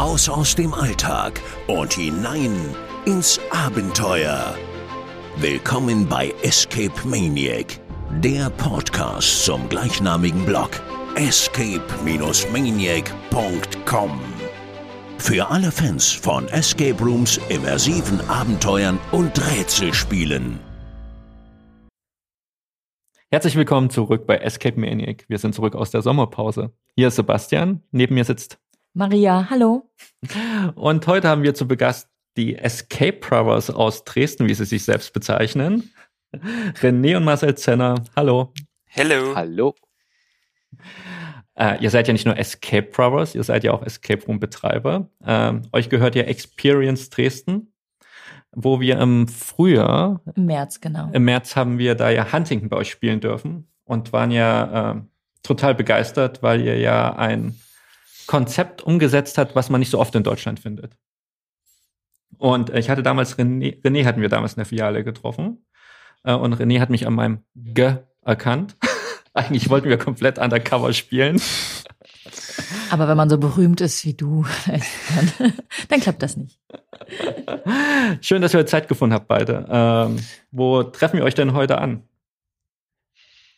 Raus aus dem Alltag und hinein ins Abenteuer. Willkommen bei Escape Maniac, der Podcast zum gleichnamigen Blog escape-maniac.com. Für alle Fans von Escape Rooms, immersiven Abenteuern und Rätselspielen. Herzlich willkommen zurück bei Escape Maniac. Wir sind zurück aus der Sommerpause. Hier ist Sebastian, neben mir sitzt Maria, hallo. Und heute haben wir zu Begast die Escape Brothers aus Dresden, wie sie sich selbst bezeichnen. René und Marcel Zenner, hallo. Hello. Hallo. Äh, ihr seid ja nicht nur Escape Brothers, ihr seid ja auch Escape Room Betreiber. Ähm, euch gehört ja Experience Dresden, wo wir im Frühjahr, Im März, genau. im März haben wir da ja Huntington bei euch spielen dürfen und waren ja äh, total begeistert, weil ihr ja ein Konzept umgesetzt habt, was man nicht so oft in Deutschland findet. Und ich hatte damals René, René hatten wir damals in der Filiale getroffen. Äh, Und René hat mich an meinem G erkannt. Eigentlich wollten wir komplett undercover spielen. Aber wenn man so berühmt ist wie du, dann, dann klappt das nicht. Schön, dass ihr Zeit gefunden habt, beide. Ähm, wo treffen wir euch denn heute an?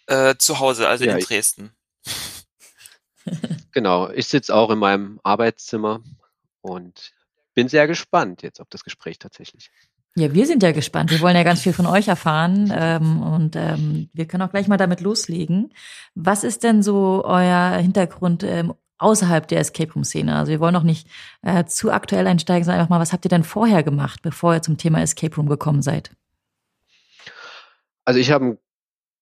Äh, zu Hause, also Ja, in Dresden. Genau, ich sitze auch in meinem Arbeitszimmer und bin sehr gespannt jetzt auf das Gespräch tatsächlich. Ja, wir sind ja gespannt. Wir wollen ja ganz viel von euch erfahren ähm, und ähm, wir können auch gleich mal damit loslegen. Was ist denn so euer Hintergrund ähm, außerhalb der Escape Room Szene? Also wir wollen noch nicht äh, zu aktuell einsteigen, sondern einfach mal, was habt ihr denn vorher gemacht, bevor ihr zum Thema Escape Room gekommen seid? Also ich habe,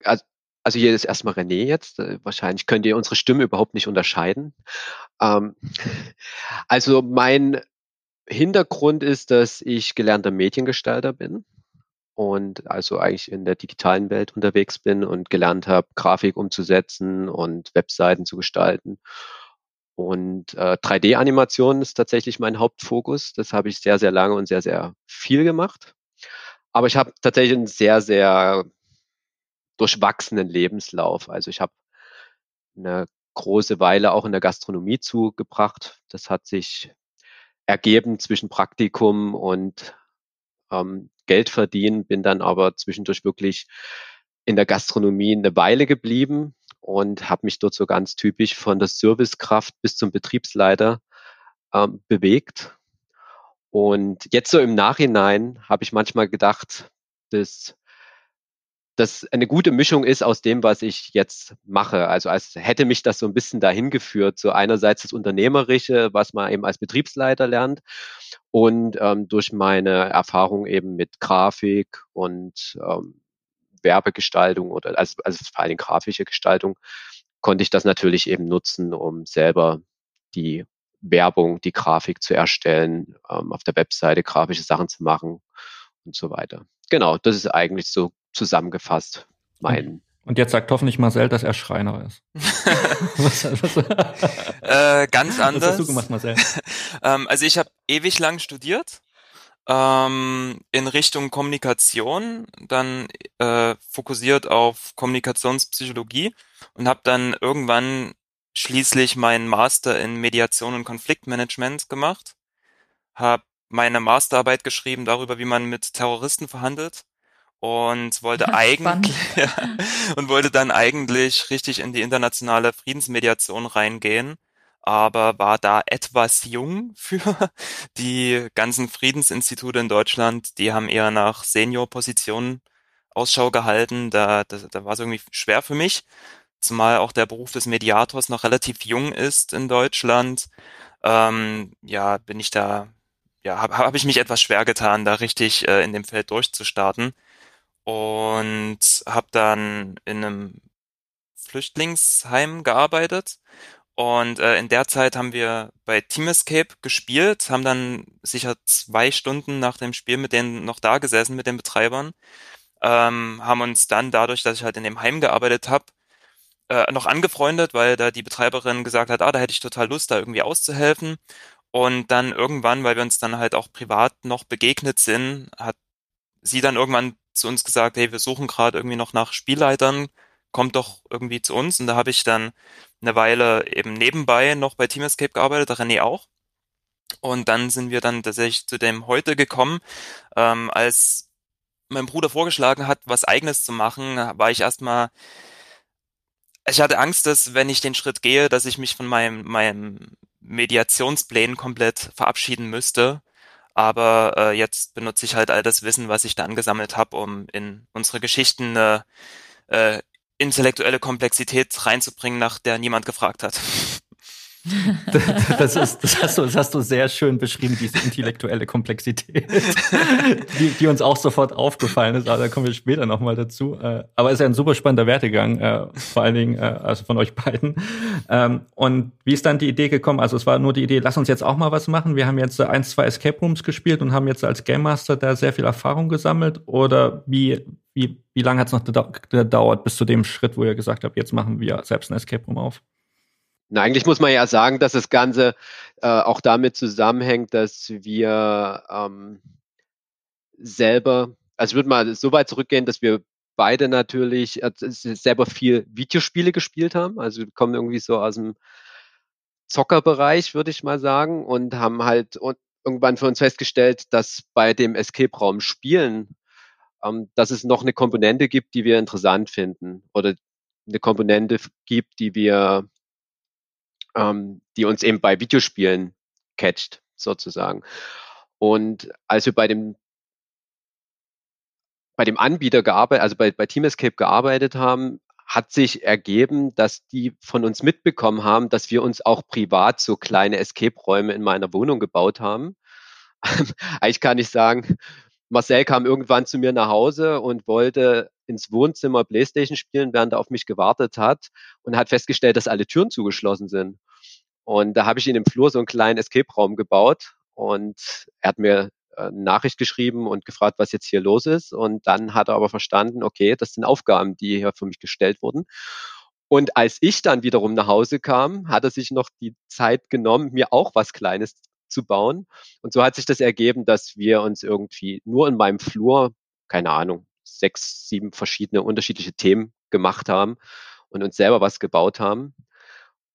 also, also hier ist erstmal René jetzt. Äh, Wahrscheinlich könnt ihr unsere Stimme überhaupt nicht unterscheiden. Ähm, also mein Hintergrund ist, dass ich gelernter Mediengestalter bin und also eigentlich in der digitalen Welt unterwegs bin und gelernt habe, Grafik umzusetzen und Webseiten zu gestalten. Und äh, 3D-Animation ist tatsächlich mein Hauptfokus. Das habe ich sehr, sehr lange und sehr, sehr viel gemacht. Aber ich habe tatsächlich einen sehr, sehr durchwachsenen Lebenslauf. Also ich habe eine große Weile auch in der Gastronomie zugebracht. Das hat sich ergeben zwischen Praktikum und ähm, Geld verdienen, bin dann aber zwischendurch wirklich in der Gastronomie eine Weile geblieben und habe mich dort so ganz typisch von der Servicekraft bis zum Betriebsleiter ähm, bewegt. Und jetzt so im Nachhinein habe ich manchmal gedacht, dass das eine gute Mischung ist aus dem, was ich jetzt mache. Also als hätte mich das so ein bisschen dahin geführt. So einerseits das Unternehmerische, was man eben als Betriebsleiter lernt und ähm, durch meine Erfahrung eben mit Grafik und ähm, Werbegestaltung oder also, also vor allem grafische Gestaltung konnte ich das natürlich eben nutzen, um selber die Werbung, die Grafik zu erstellen, ähm, auf der Webseite grafische Sachen zu machen und so weiter. Genau, das ist eigentlich so zusammengefasst mein. Und jetzt sagt hoffentlich Marcel, dass er Schreiner ist. was, was, Äh, ganz was anders. hast du gemacht, Marcel? Ähm, also ich habe ewig lang studiert ähm, in Richtung Kommunikation, dann äh, fokussiert auf Kommunikationspsychologie und habe dann irgendwann schließlich meinen Master in Mediation und Konfliktmanagement gemacht, habe meine Masterarbeit geschrieben darüber, wie man mit Terroristen verhandelt und wollte eigentlich ja, und wollte dann eigentlich richtig in die internationale Friedensmediation reingehen aber war da etwas jung für die ganzen Friedensinstitute in Deutschland. Die haben eher nach Seniorpositionen Ausschau gehalten. Da, da, da war es irgendwie schwer für mich, zumal auch der Beruf des Mediators noch relativ jung ist in Deutschland. Ähm, ja, bin ich da, ja, habe hab ich mich etwas schwer getan, da richtig äh, in dem Feld durchzustarten und habe dann in einem Flüchtlingsheim gearbeitet und äh, in der Zeit haben wir bei Team Escape gespielt, haben dann sicher zwei Stunden nach dem Spiel mit denen noch da gesessen, mit den Betreibern, ähm, haben uns dann dadurch, dass ich halt in dem Heim gearbeitet habe, äh, noch angefreundet, weil da die Betreiberin gesagt hat, ah, da hätte ich total Lust, da irgendwie auszuhelfen. Und dann irgendwann, weil wir uns dann halt auch privat noch begegnet sind, hat sie dann irgendwann zu uns gesagt, hey, wir suchen gerade irgendwie noch nach Spielleitern, kommt doch irgendwie zu uns. Und da habe ich dann eine Weile eben nebenbei noch bei Team Escape gearbeitet, der René auch. Und dann sind wir dann tatsächlich zu dem heute gekommen. Ähm, als mein Bruder vorgeschlagen hat, was eigenes zu machen, war ich erstmal, ich hatte Angst, dass wenn ich den Schritt gehe, dass ich mich von meinem, meinem Mediationsplänen komplett verabschieden müsste. Aber äh, jetzt benutze ich halt all das Wissen, was ich da angesammelt habe, um in unsere Geschichten eine äh, intellektuelle Komplexität reinzubringen, nach der niemand gefragt hat. das, ist, das, hast du, das hast du sehr schön beschrieben, diese intellektuelle Komplexität, die, die uns auch sofort aufgefallen ist, aber da kommen wir später nochmal dazu. Äh, aber es ist ja ein super spannender Wertegang, äh, vor allen Dingen äh, also von euch beiden. Ähm, und wie ist dann die Idee gekommen? Also es war nur die Idee, lass uns jetzt auch mal was machen. Wir haben jetzt ein, zwei Escape Rooms gespielt und haben jetzt als Game Master da sehr viel Erfahrung gesammelt. Oder wie, wie, wie lange hat es noch gedauert bis zu dem Schritt, wo ihr gesagt habt, jetzt machen wir selbst ein Escape Room auf? Na, eigentlich muss man ja sagen, dass das Ganze äh, auch damit zusammenhängt, dass wir ähm, selber, also ich würde mal so weit zurückgehen, dass wir beide natürlich äh, selber viel Videospiele gespielt haben. Also wir kommen irgendwie so aus dem Zockerbereich, würde ich mal sagen, und haben halt irgendwann für uns festgestellt, dass bei dem Escape-Raum Spielen, ähm, dass es noch eine Komponente gibt, die wir interessant finden oder eine Komponente gibt, die wir ähm, die uns eben bei Videospielen catcht, sozusagen. Und als wir bei dem bei dem Anbieter gearbeitet, also bei, bei Team Escape gearbeitet haben, hat sich ergeben, dass die von uns mitbekommen haben, dass wir uns auch privat so kleine Escape-Räume in meiner Wohnung gebaut haben. Eigentlich kann ich sagen, Marcel kam irgendwann zu mir nach Hause und wollte ins Wohnzimmer Playstation spielen, während er auf mich gewartet hat und hat festgestellt, dass alle Türen zugeschlossen sind. Und da habe ich in dem Flur so einen kleinen Escape-Raum gebaut und er hat mir äh, eine Nachricht geschrieben und gefragt, was jetzt hier los ist. Und dann hat er aber verstanden, okay, das sind Aufgaben, die hier für mich gestellt wurden. Und als ich dann wiederum nach Hause kam, hat er sich noch die Zeit genommen, mir auch was Kleines zu bauen. Und so hat sich das ergeben, dass wir uns irgendwie nur in meinem Flur, keine Ahnung, sechs, sieben verschiedene unterschiedliche Themen gemacht haben und uns selber was gebaut haben.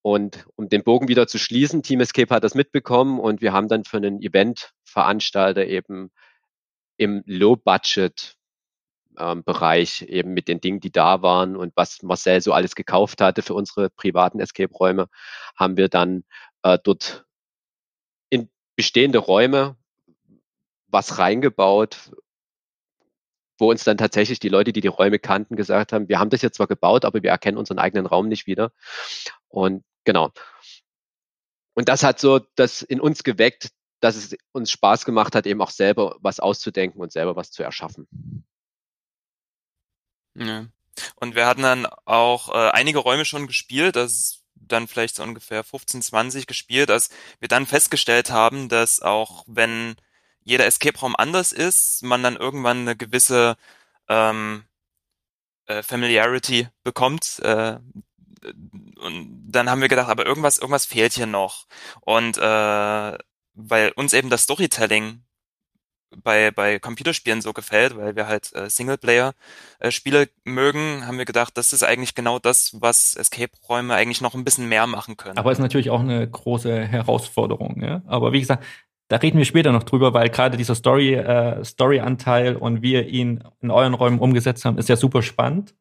Und um den Bogen wieder zu schließen, Team Escape hat das mitbekommen und wir haben dann für einen Eventveranstalter eben im Low-Budget ähm, eben mit den Dingen, die da waren und was Marcel so alles gekauft hatte für unsere privaten Escape-Räume, haben wir dann äh, dort bestehende Räume was reingebaut, wo uns dann tatsächlich die Leute, die die Räume kannten, gesagt haben, wir haben das jetzt zwar gebaut, aber wir erkennen unseren eigenen Raum nicht wieder. Und genau. Und das hat so das in uns geweckt, dass es uns Spaß gemacht hat, eben auch selber was auszudenken und selber was zu erschaffen. Ja. Und wir hatten dann auch äh, einige Räume schon gespielt. Das dann vielleicht so ungefähr 15, 20 gespielt, als wir dann festgestellt haben, dass auch wenn jeder Escape-Raum anders ist, man dann irgendwann eine gewisse ähm, äh, Familiarity bekommt. Äh, und dann haben wir gedacht, aber irgendwas, irgendwas fehlt hier noch. Und äh, weil uns eben das Storytelling bei, bei Computerspielen so gefällt, weil wir halt äh, Singleplayer-Spiele äh, mögen, haben wir gedacht, das ist eigentlich genau das, was Escape-Räume eigentlich noch ein bisschen mehr machen können. Aber ist natürlich auch eine große Herausforderung. Ja? Aber wie gesagt, da reden wir später noch drüber, weil gerade dieser Story, äh, Story-Anteil und wie ihr ihn in euren Räumen umgesetzt habt, ist ja super spannend.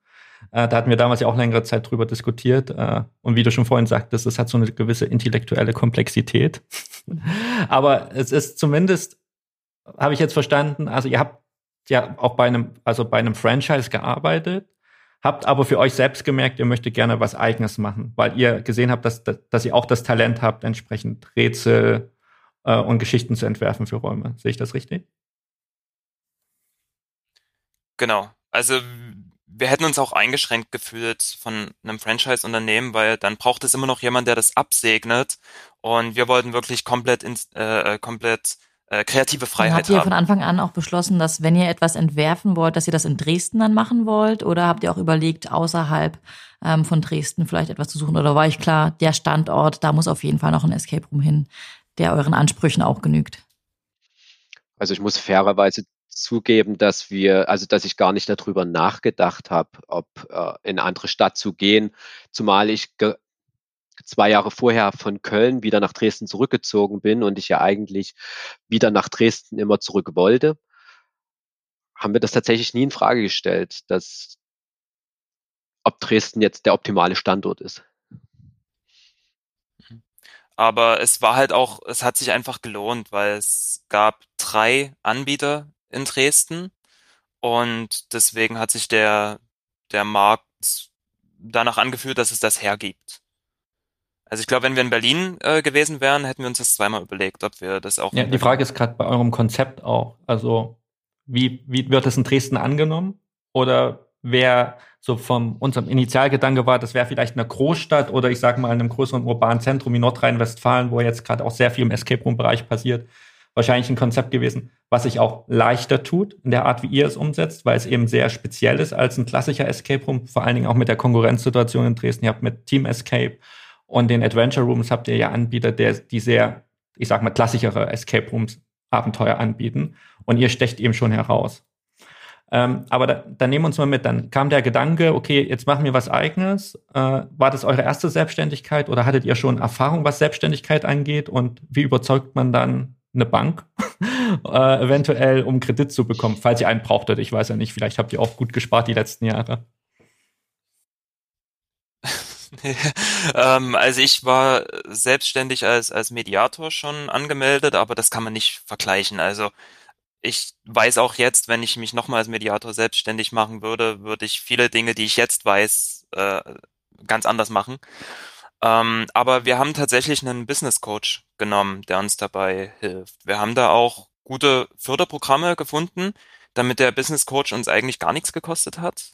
Äh, da hatten wir damals ja auch längere Zeit drüber diskutiert. Äh, und wie du schon vorhin sagtest, es hat so eine gewisse intellektuelle Komplexität. Aber es ist zumindest habe ich jetzt verstanden, also ihr habt ja auch bei einem, also bei einem Franchise gearbeitet, habt aber für euch selbst gemerkt, ihr möchtet gerne was Eigenes machen, weil ihr gesehen habt, dass, dass ihr auch das Talent habt, entsprechend Rätsel äh, und Geschichten zu entwerfen für Räume. Sehe ich das richtig? Genau. Also wir hätten uns auch eingeschränkt gefühlt von einem Franchise-Unternehmen, weil dann braucht es immer noch jemand, der das absegnet. Und wir wollten wirklich komplett, ins, äh, komplett äh, kreative Freiheit habt ihr von Anfang an auch beschlossen, dass wenn ihr etwas entwerfen wollt, dass ihr das in Dresden dann machen wollt? Oder habt ihr auch überlegt, außerhalb ähm, von Dresden vielleicht etwas zu suchen? Oder war euch klar, der Standort, da muss auf jeden Fall noch ein Escape Room hin, der euren Ansprüchen auch genügt? Also ich muss fairerweise zugeben, dass wir, also dass ich gar nicht darüber nachgedacht habe, ob äh, in eine andere Stadt zu gehen, zumal ich zwei Jahre vorher von Köln wieder nach Dresden zurückgezogen bin und ich ja eigentlich wieder nach Dresden immer zurück wollte, haben wir das tatsächlich nie in Frage gestellt, dass ob Dresden jetzt der optimale Standort ist. Aber es war halt auch, es hat sich einfach gelohnt, weil es gab drei Anbieter in Dresden und deswegen hat sich der, der Markt danach angefühlt, dass es das hergibt. Also ich glaube, wenn wir in Berlin äh, gewesen wären, hätten wir uns das zweimal überlegt, ob wir das auch. Ja, die Frage ist gerade bei eurem Konzept auch. Also wie, wie wird es in Dresden angenommen? Oder wer so vom unserem Initialgedanke war, das wäre vielleicht eine Großstadt oder ich sage mal in einem größeren urbanen Zentrum wie Nordrhein-Westfalen, wo jetzt gerade auch sehr viel im Escape Room-Bereich passiert, wahrscheinlich ein Konzept gewesen, was sich auch leichter tut in der Art, wie ihr es umsetzt, weil es eben sehr speziell ist als ein klassischer Escape Room, vor allen Dingen auch mit der Konkurrenzsituation in Dresden. Ihr habt mit Team Escape und den Adventure Rooms habt ihr ja Anbieter, der, die sehr, ich sag mal, klassischere Escape Rooms Abenteuer anbieten. Und ihr stecht eben schon heraus. Ähm, aber da, dann nehmen wir uns mal mit. Dann kam der Gedanke, okay, jetzt machen wir was Eigenes. Äh, war das eure erste Selbstständigkeit oder hattet ihr schon Erfahrung, was Selbstständigkeit angeht? Und wie überzeugt man dann eine Bank äh, eventuell, um Kredit zu bekommen, falls ihr einen brauchtet? Ich weiß ja nicht, vielleicht habt ihr auch gut gespart die letzten Jahre. ähm, also ich war selbstständig als, als Mediator schon angemeldet, aber das kann man nicht vergleichen. Also ich weiß auch jetzt, wenn ich mich nochmal als Mediator selbstständig machen würde, würde ich viele Dinge, die ich jetzt weiß, äh, ganz anders machen. Ähm, aber wir haben tatsächlich einen Business Coach genommen, der uns dabei hilft. Wir haben da auch gute Förderprogramme gefunden, damit der Business Coach uns eigentlich gar nichts gekostet hat.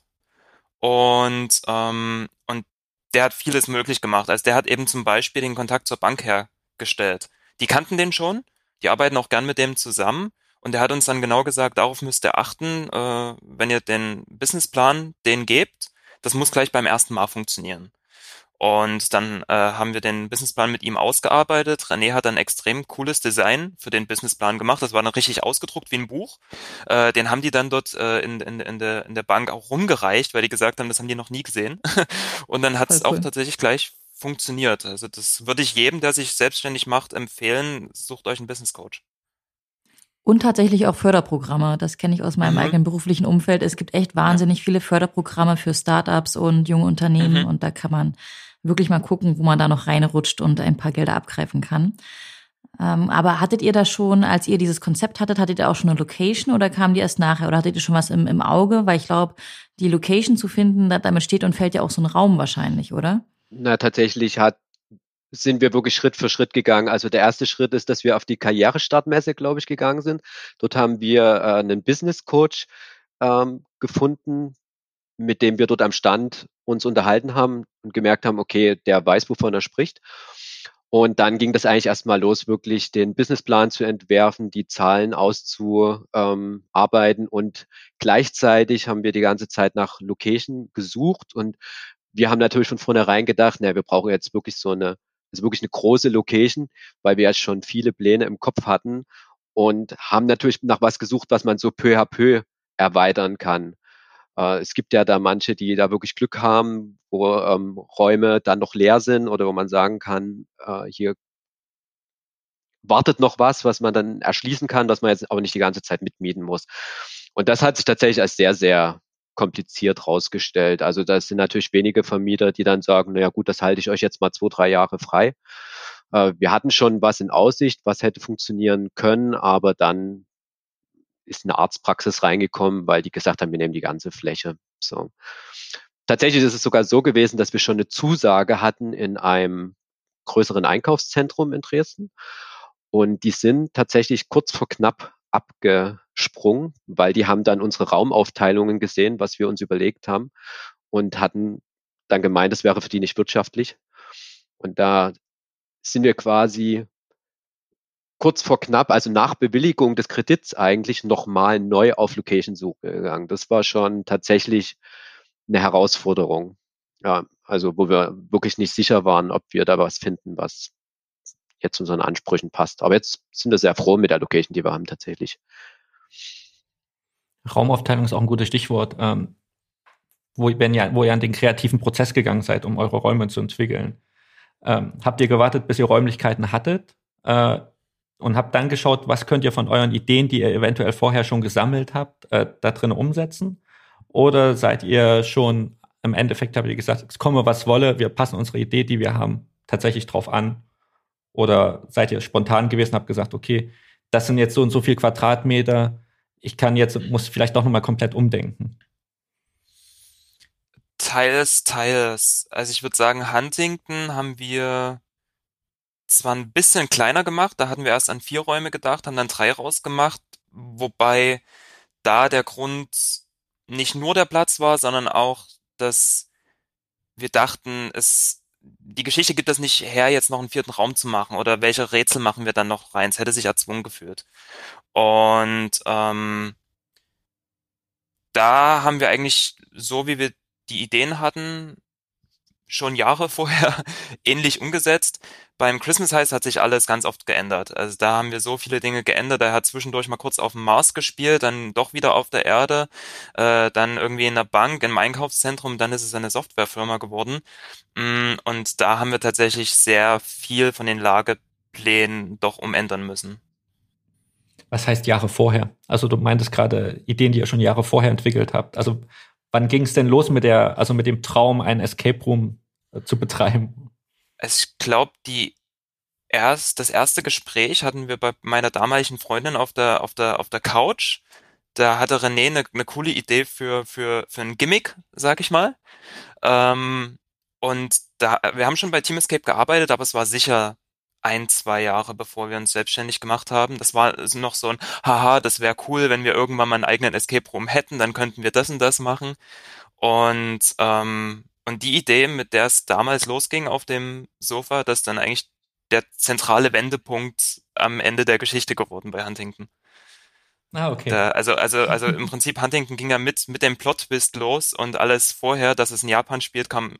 Und, ähm, und der hat vieles möglich gemacht. Also der hat eben zum Beispiel den Kontakt zur Bank hergestellt. Die kannten den schon, die arbeiten auch gern mit dem zusammen. Und er hat uns dann genau gesagt, darauf müsst ihr achten, äh, wenn ihr den Businessplan den gebt, das muss gleich beim ersten Mal funktionieren. Und dann äh, haben wir den Businessplan mit ihm ausgearbeitet. René hat ein extrem cooles Design für den Businessplan gemacht. Das war dann richtig ausgedruckt wie ein Buch. Äh, den haben die dann dort äh, in, in, in, der, in der Bank auch rumgereicht, weil die gesagt haben, das haben die noch nie gesehen. Und dann hat es cool. auch tatsächlich gleich funktioniert. Also das würde ich jedem, der sich selbstständig macht, empfehlen. Sucht euch einen Business Coach. Und tatsächlich auch Förderprogramme. Das kenne ich aus meinem mhm. eigenen beruflichen Umfeld. Es gibt echt wahnsinnig viele Förderprogramme für Startups und junge Unternehmen. Mhm. Und da kann man wirklich mal gucken, wo man da noch reinrutscht und ein paar Gelder abgreifen kann. Ähm, aber hattet ihr da schon, als ihr dieses Konzept hattet, hattet ihr auch schon eine Location oder kam die erst nachher? Oder hattet ihr schon was im, im Auge? Weil ich glaube, die Location zu finden, damit steht und fällt ja auch so ein Raum wahrscheinlich, oder? Na, tatsächlich hat sind wir wirklich Schritt für Schritt gegangen. Also der erste Schritt ist, dass wir auf die Karrierestartmesse, glaube ich, gegangen sind. Dort haben wir äh, einen Business Coach ähm, gefunden, mit dem wir dort am Stand uns unterhalten haben und gemerkt haben, okay, der weiß, wovon er spricht. Und dann ging das eigentlich erstmal los, wirklich den Businessplan zu entwerfen, die Zahlen auszuarbeiten und gleichzeitig haben wir die ganze Zeit nach Location gesucht und wir haben natürlich von vornherein gedacht, naja, wir brauchen jetzt wirklich so eine, also wirklich eine große Location, weil wir ja schon viele Pläne im Kopf hatten und haben natürlich nach was gesucht, was man so peu à peu erweitern kann. Äh, es gibt ja da manche, die da wirklich Glück haben, wo ähm, Räume dann noch leer sind oder wo man sagen kann, äh, hier wartet noch was, was man dann erschließen kann, was man jetzt aber nicht die ganze Zeit mitmieten muss. Und das hat sich tatsächlich als sehr, sehr kompliziert rausgestellt. Also das sind natürlich wenige Vermieter, die dann sagen, naja gut, das halte ich euch jetzt mal zwei, drei Jahre frei. Äh, wir hatten schon was in Aussicht, was hätte funktionieren können, aber dann ist eine Arztpraxis reingekommen, weil die gesagt haben, wir nehmen die ganze Fläche. So. Tatsächlich ist es sogar so gewesen, dass wir schon eine Zusage hatten in einem größeren Einkaufszentrum in Dresden. Und die sind tatsächlich kurz vor knapp abgesprungen, weil die haben dann unsere Raumaufteilungen gesehen, was wir uns überlegt haben und hatten dann gemeint, es wäre für die nicht wirtschaftlich. Und da sind wir quasi kurz vor knapp, also nach Bewilligung des Kredits eigentlich nochmal neu auf Location-Suche gegangen. Das war schon tatsächlich eine Herausforderung. Ja, also wo wir wirklich nicht sicher waren, ob wir da was finden, was jetzt unseren Ansprüchen passt. Aber jetzt sind wir sehr froh mit der Location, die wir haben tatsächlich. Raumaufteilung ist auch ein gutes Stichwort, ähm, wo, wenn ja, wo ihr an den kreativen Prozess gegangen seid, um eure Räume zu entwickeln. ähm, habt ihr gewartet, bis ihr Räumlichkeiten hattet äh, und habt dann geschaut, was könnt ihr von euren Ideen, die ihr eventuell vorher schon gesammelt habt, äh, da drin umsetzen? Oder seid ihr schon im Endeffekt, habt ihr gesagt, es komme was wolle, wir passen unsere Idee, die wir haben, tatsächlich drauf an? Oder seid ihr spontan gewesen, habt gesagt, okay, das sind jetzt so und so viel Quadratmeter, ich kann jetzt, muss vielleicht doch nochmal komplett umdenken? Teils, teils. Also ich würde sagen, Huntington haben wir zwar ein bisschen kleiner gemacht, da hatten wir erst an vier Räume gedacht, haben dann drei rausgemacht, wobei da der Grund nicht nur der Platz war, sondern auch, dass wir dachten, es die Geschichte gibt das nicht her, jetzt noch einen vierten Raum zu machen oder welche Rätsel machen wir dann noch rein. Es hätte sich erzwungen gefühlt. Und ähm, da haben wir eigentlich so, wie wir die Ideen hatten, schon Jahre vorher ähnlich umgesetzt. Beim Christmas Heist hat sich alles ganz oft geändert. Also da haben wir so viele Dinge geändert. Er hat zwischendurch mal kurz auf dem Mars gespielt, dann doch wieder auf der Erde, äh, dann irgendwie in der Bank, im Einkaufszentrum, dann ist es eine Softwarefirma geworden. Mm, und da haben wir tatsächlich sehr viel von den Lageplänen doch umändern müssen. Was heißt Jahre vorher? Also du meintest gerade Ideen, die ihr schon Jahre vorher entwickelt habt. Also wann ging es denn los mit der, also mit dem Traum, einen Escape Room äh, zu betreiben? Ich glaube, die erst, das erste Gespräch hatten wir bei meiner damaligen Freundin auf der, auf der, auf der Couch. Da hatte René eine, eine coole Idee für, für, für ein Gimmick, sag ich mal. Ähm, und da, wir haben schon bei Team Escape gearbeitet, aber es war sicher ein, zwei Jahre, bevor wir uns selbstständig gemacht haben. Das war noch so ein, haha, das wäre cool, wenn wir irgendwann mal einen eigenen Escape Room hätten, dann könnten wir das und das machen. Und, ähm, und die Idee, mit der es damals losging auf dem Sofa, das ist dann eigentlich der zentrale Wendepunkt am Ende der Geschichte geworden bei Huntington. Ah, okay. Da, also, also, also im Prinzip Huntington ging ja mit, mit dem Plot-Twist los und alles vorher, dass es in Japan spielt, kam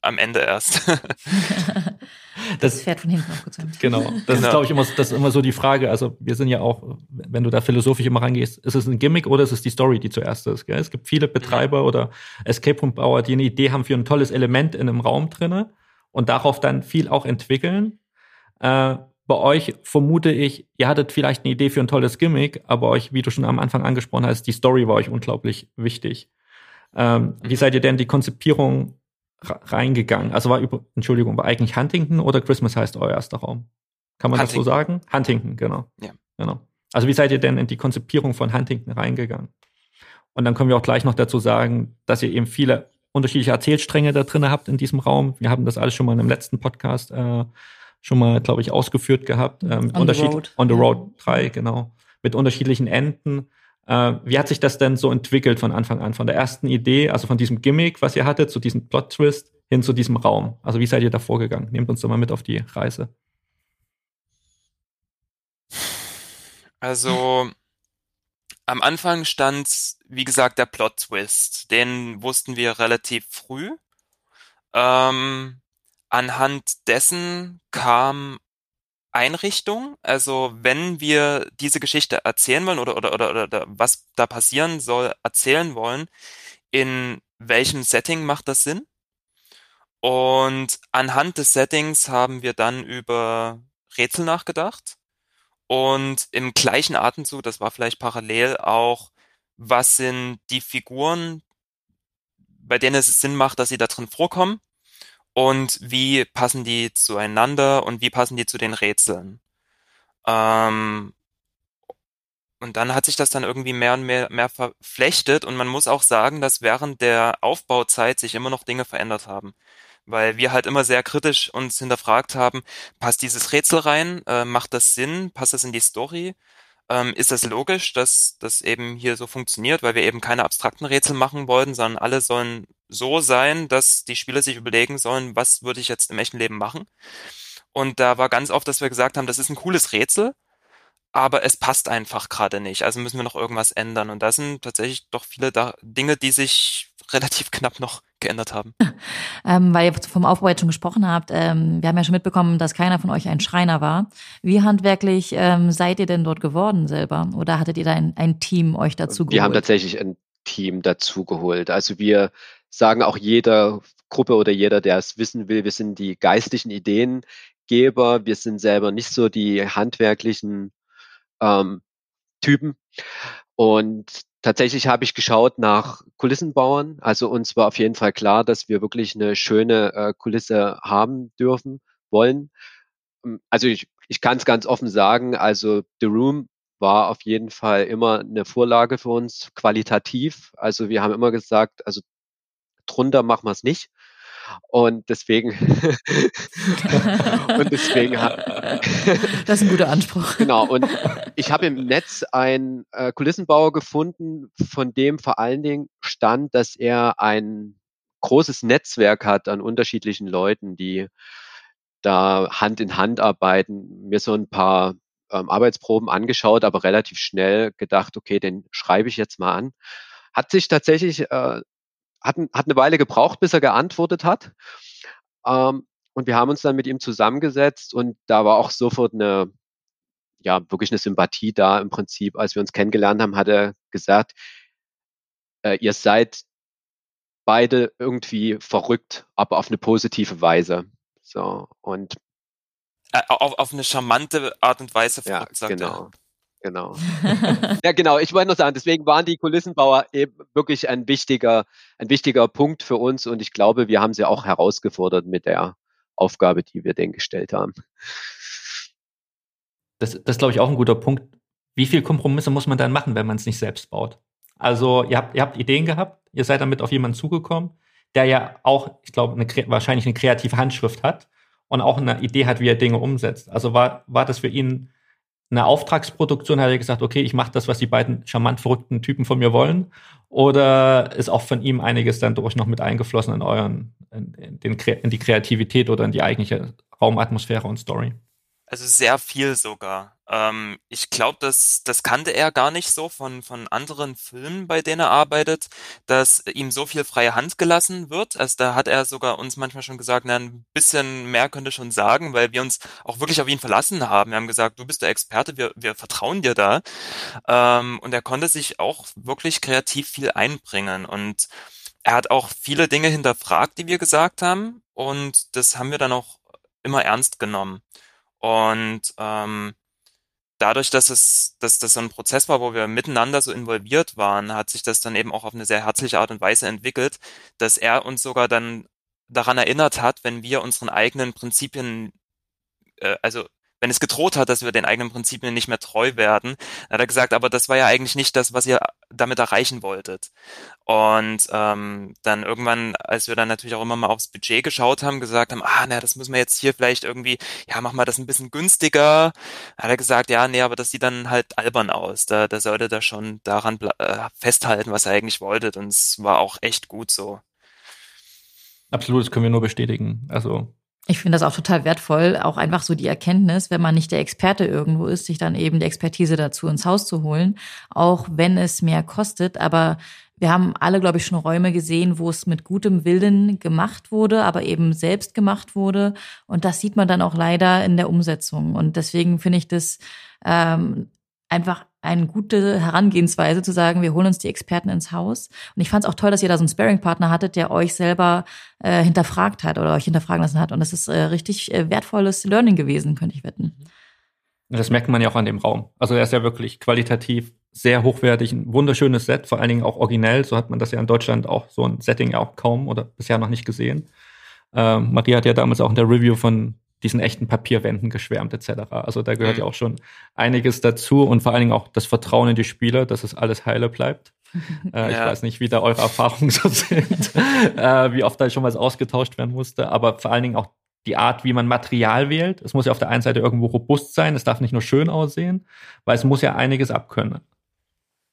am Ende erst. das, das, fährt von hinten auch kurz Genau. Das genau. ist, glaube ich, immer, das ist immer so die Frage. Also, wir sind ja auch, wenn du da philosophisch immer rangehst, ist es ein Gimmick oder ist es die Story, die zuerst ist? Gell? Es gibt viele Betreiber oder Escape Room Bauer, die eine Idee haben für ein tolles Element in einem Raum drinne und darauf dann viel auch entwickeln. Äh, bei euch vermute ich, ihr hattet vielleicht eine Idee für ein tolles Gimmick, aber euch, wie du schon am Anfang angesprochen hast, die Story war euch unglaublich wichtig. Ähm, wie mhm. seid ihr denn die Konzipierung reingegangen? Also war über, Entschuldigung, war eigentlich Huntington oder Christmas heißt euer erster Raum? Kann man Huntington. das so sagen? Huntington, genau. Ja. Genau. Also wie seid ihr denn in die Konzipierung von Huntington reingegangen? Und dann können wir auch gleich noch dazu sagen, dass ihr eben viele unterschiedliche Erzählstränge da drin habt in diesem Raum. Wir haben das alles schon mal in einem letzten Podcast äh, schon mal, glaube ich, ausgeführt gehabt. Ähm, on the Road. On the Road 3, genau. Mit unterschiedlichen Enden. Äh, wie hat sich das denn so entwickelt von Anfang an? Von der ersten Idee, also von diesem Gimmick, was ihr hattet, zu diesem Plot-Twist, hin zu diesem Raum? Also wie seid ihr da vorgegangen? Nehmt uns doch mal mit auf die Reise. Also am Anfang stand, wie gesagt, der Plot-Twist. Den wussten wir relativ früh. Ähm, anhand dessen kam Einrichtung. Also wenn wir diese Geschichte erzählen wollen oder, oder, oder, oder was da passieren soll, erzählen wollen, in welchem Setting macht das Sinn? Und anhand des Settings haben wir dann über Rätsel nachgedacht und im gleichen Atemzug, das war vielleicht parallel auch, was sind die Figuren, bei denen es Sinn macht, dass sie da drin vorkommen und wie passen die zueinander und wie passen die zu den Rätseln. Ähm, und dann hat sich das dann irgendwie mehr und mehr, mehr verflechtet und man muss auch sagen, dass während der Aufbauzeit sich immer noch Dinge verändert haben. Weil wir halt immer sehr kritisch uns hinterfragt haben, passt dieses Rätsel rein, äh, macht das Sinn, passt das in die Story? ähm, ist es logisch, dass das eben hier so funktioniert, weil wir eben keine abstrakten Rätsel machen wollten, sondern alle sollen so sein, dass die Spieler sich überlegen sollen, was würde ich jetzt im echten Leben machen. Und da war ganz oft, dass wir gesagt haben, das ist ein cooles Rätsel, aber es passt einfach gerade nicht. Also müssen wir noch irgendwas ändern. Und da sind tatsächlich doch viele da Dinge, die sich relativ knapp noch geändert haben. Ähm, weil ihr vom Aufbau jetzt schon gesprochen habt, ähm, wir haben ja schon mitbekommen, dass keiner von euch ein Schreiner war. Wie handwerklich ähm, seid ihr denn dort geworden selber? Oder hattet ihr da ein, ein Team euch dazu geholt? Wir haben tatsächlich ein Team dazu geholt. Also wir sagen auch jeder Gruppe oder jeder, der es wissen will, wir sind die geistlichen Ideengeber, wir sind selber nicht so die handwerklichen ähm, Typen. Und tatsächlich habe ich geschaut nach Kulissenbauern. Also uns war auf jeden Fall klar, dass wir wirklich eine schöne äh, Kulisse haben dürfen, wollen. Ähm, also ich, ich kann es ganz offen sagen, also The Room war auf jeden Fall immer eine Vorlage für uns, qualitativ. Also wir haben immer gesagt, also drunter machen wir es nicht. Und deswegen und deswegen das ist ein guter Anspruch. Genau. Und ich habe im Netz einen äh, Kulissenbauer gefunden, von dem vor allen Dingen stand, dass er ein großes Netzwerk hat an unterschiedlichen Leuten, die da Hand in Hand arbeiten. Mir so ein paar ähm, Arbeitsproben angeschaut, aber relativ schnell gedacht, okay, den schreibe ich jetzt mal an. Hat sich tatsächlich äh, hat, hat eine Weile gebraucht, bis er geantwortet hat. Ähm, und wir haben uns dann mit ihm zusammengesetzt und da war auch sofort eine, ja, wirklich eine Sympathie da im Prinzip. Als wir uns kennengelernt haben, hat er gesagt, äh, ihr seid beide irgendwie verrückt, aber auf eine positive Weise. So, und äh, auf, auf eine charmante Art und Weise verrückt, ja, sagt genau. Genau. ja, genau. Ich wollte nur sagen, deswegen waren die Kulissenbauer eben wirklich ein wichtiger, ein wichtiger Punkt für uns und ich glaube, wir haben sie auch herausgefordert mit der Aufgabe, die wir denen gestellt haben. Das, das ist, glaube ich, auch ein guter Punkt. Wie viel Kompromisse muss man dann machen, wenn man es nicht selbst baut? Also, ihr habt, ihr habt Ideen gehabt, ihr seid damit auf jemanden zugekommen, der ja auch, ich glaube, eine, wahrscheinlich eine kreative Handschrift hat und auch eine Idee hat, wie er Dinge umsetzt. Also war, war das für ihn eine Auftragsproduktion hat er gesagt, okay, ich mache das, was die beiden charmant verrückten Typen von mir wollen? Oder ist auch von ihm einiges dann durch noch mit eingeflossen in euren, in, in, den, in die Kreativität oder in die eigentliche Raumatmosphäre und Story? Also sehr viel sogar. Ähm, ich glaube, das, das kannte er gar nicht so von, von anderen Filmen, bei denen er arbeitet, dass ihm so viel freie Hand gelassen wird. Also da hat er sogar uns manchmal schon gesagt, na, ein bisschen mehr könnte schon sagen, weil wir uns auch wirklich auf ihn verlassen haben. Wir haben gesagt, du bist der Experte, wir, wir vertrauen dir da. Ähm, und er konnte sich auch wirklich kreativ viel einbringen. Und er hat auch viele Dinge hinterfragt, die wir gesagt haben. Und das haben wir dann auch immer ernst genommen. Und ähm, dadurch, dass es, dass das so ein Prozess war, wo wir miteinander so involviert waren, hat sich das dann eben auch auf eine sehr herzliche Art und Weise entwickelt, dass er uns sogar dann daran erinnert hat, wenn wir unseren eigenen Prinzipien, äh, also wenn es gedroht hat, dass wir den eigenen Prinzipien nicht mehr treu werden, hat er gesagt, aber das war ja eigentlich nicht das, was ihr damit erreichen wolltet. Und ähm, dann irgendwann, als wir dann natürlich auch immer mal aufs Budget geschaut haben, gesagt haben, ah, na, das müssen wir jetzt hier vielleicht irgendwie, ja, mach mal das ein bisschen günstiger, hat er gesagt, ja, nee, aber das sieht dann halt albern aus. Da, da sollte er schon daran äh, festhalten, was er eigentlich wollte. Und es war auch echt gut so. Absolut, das können wir nur bestätigen. Also ich finde das auch total wertvoll, auch einfach so die Erkenntnis, wenn man nicht der Experte irgendwo ist, sich dann eben die Expertise dazu ins Haus zu holen, auch wenn es mehr kostet. Aber wir haben alle, glaube ich, schon Räume gesehen, wo es mit gutem Willen gemacht wurde, aber eben selbst gemacht wurde. Und das sieht man dann auch leider in der Umsetzung. Und deswegen finde ich das ähm, einfach eine gute Herangehensweise zu sagen, wir holen uns die Experten ins Haus. Und ich fand es auch toll, dass ihr da so einen Sparing-Partner hattet, der euch selber äh, hinterfragt hat oder euch hinterfragen lassen hat. Und das ist äh, richtig äh, wertvolles Learning gewesen, könnte ich wetten. Das merkt man ja auch an dem Raum. Also er ist ja wirklich qualitativ sehr hochwertig, ein wunderschönes Set, vor allen Dingen auch originell. So hat man das ja in Deutschland auch so ein Setting auch kaum oder bisher noch nicht gesehen. Ähm, Maria hat ja damals auch in der Review von diesen echten Papierwänden geschwärmt etc. Also da gehört mhm. ja auch schon einiges dazu und vor allen Dingen auch das Vertrauen in die Spieler, dass es alles heile bleibt. äh, ja. Ich weiß nicht, wie da eure Erfahrungen so sind, äh, wie oft da schon was ausgetauscht werden musste, aber vor allen Dingen auch die Art, wie man Material wählt. Es muss ja auf der einen Seite irgendwo robust sein, es darf nicht nur schön aussehen, weil es muss ja einiges abkönnen.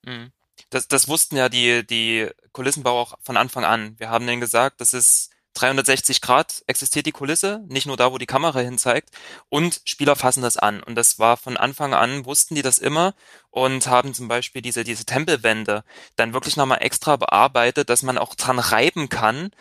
Mhm. Das, das wussten ja die, die Kulissenbauer auch von Anfang an. Wir haben denen gesagt, das ist 360 Grad existiert die Kulisse, nicht nur da, wo die Kamera hin zeigt. Und Spieler fassen das an. Und das war von Anfang an, wussten die das immer und haben zum Beispiel diese, diese Tempelwände dann wirklich nochmal extra bearbeitet, dass man auch dran reiben kann.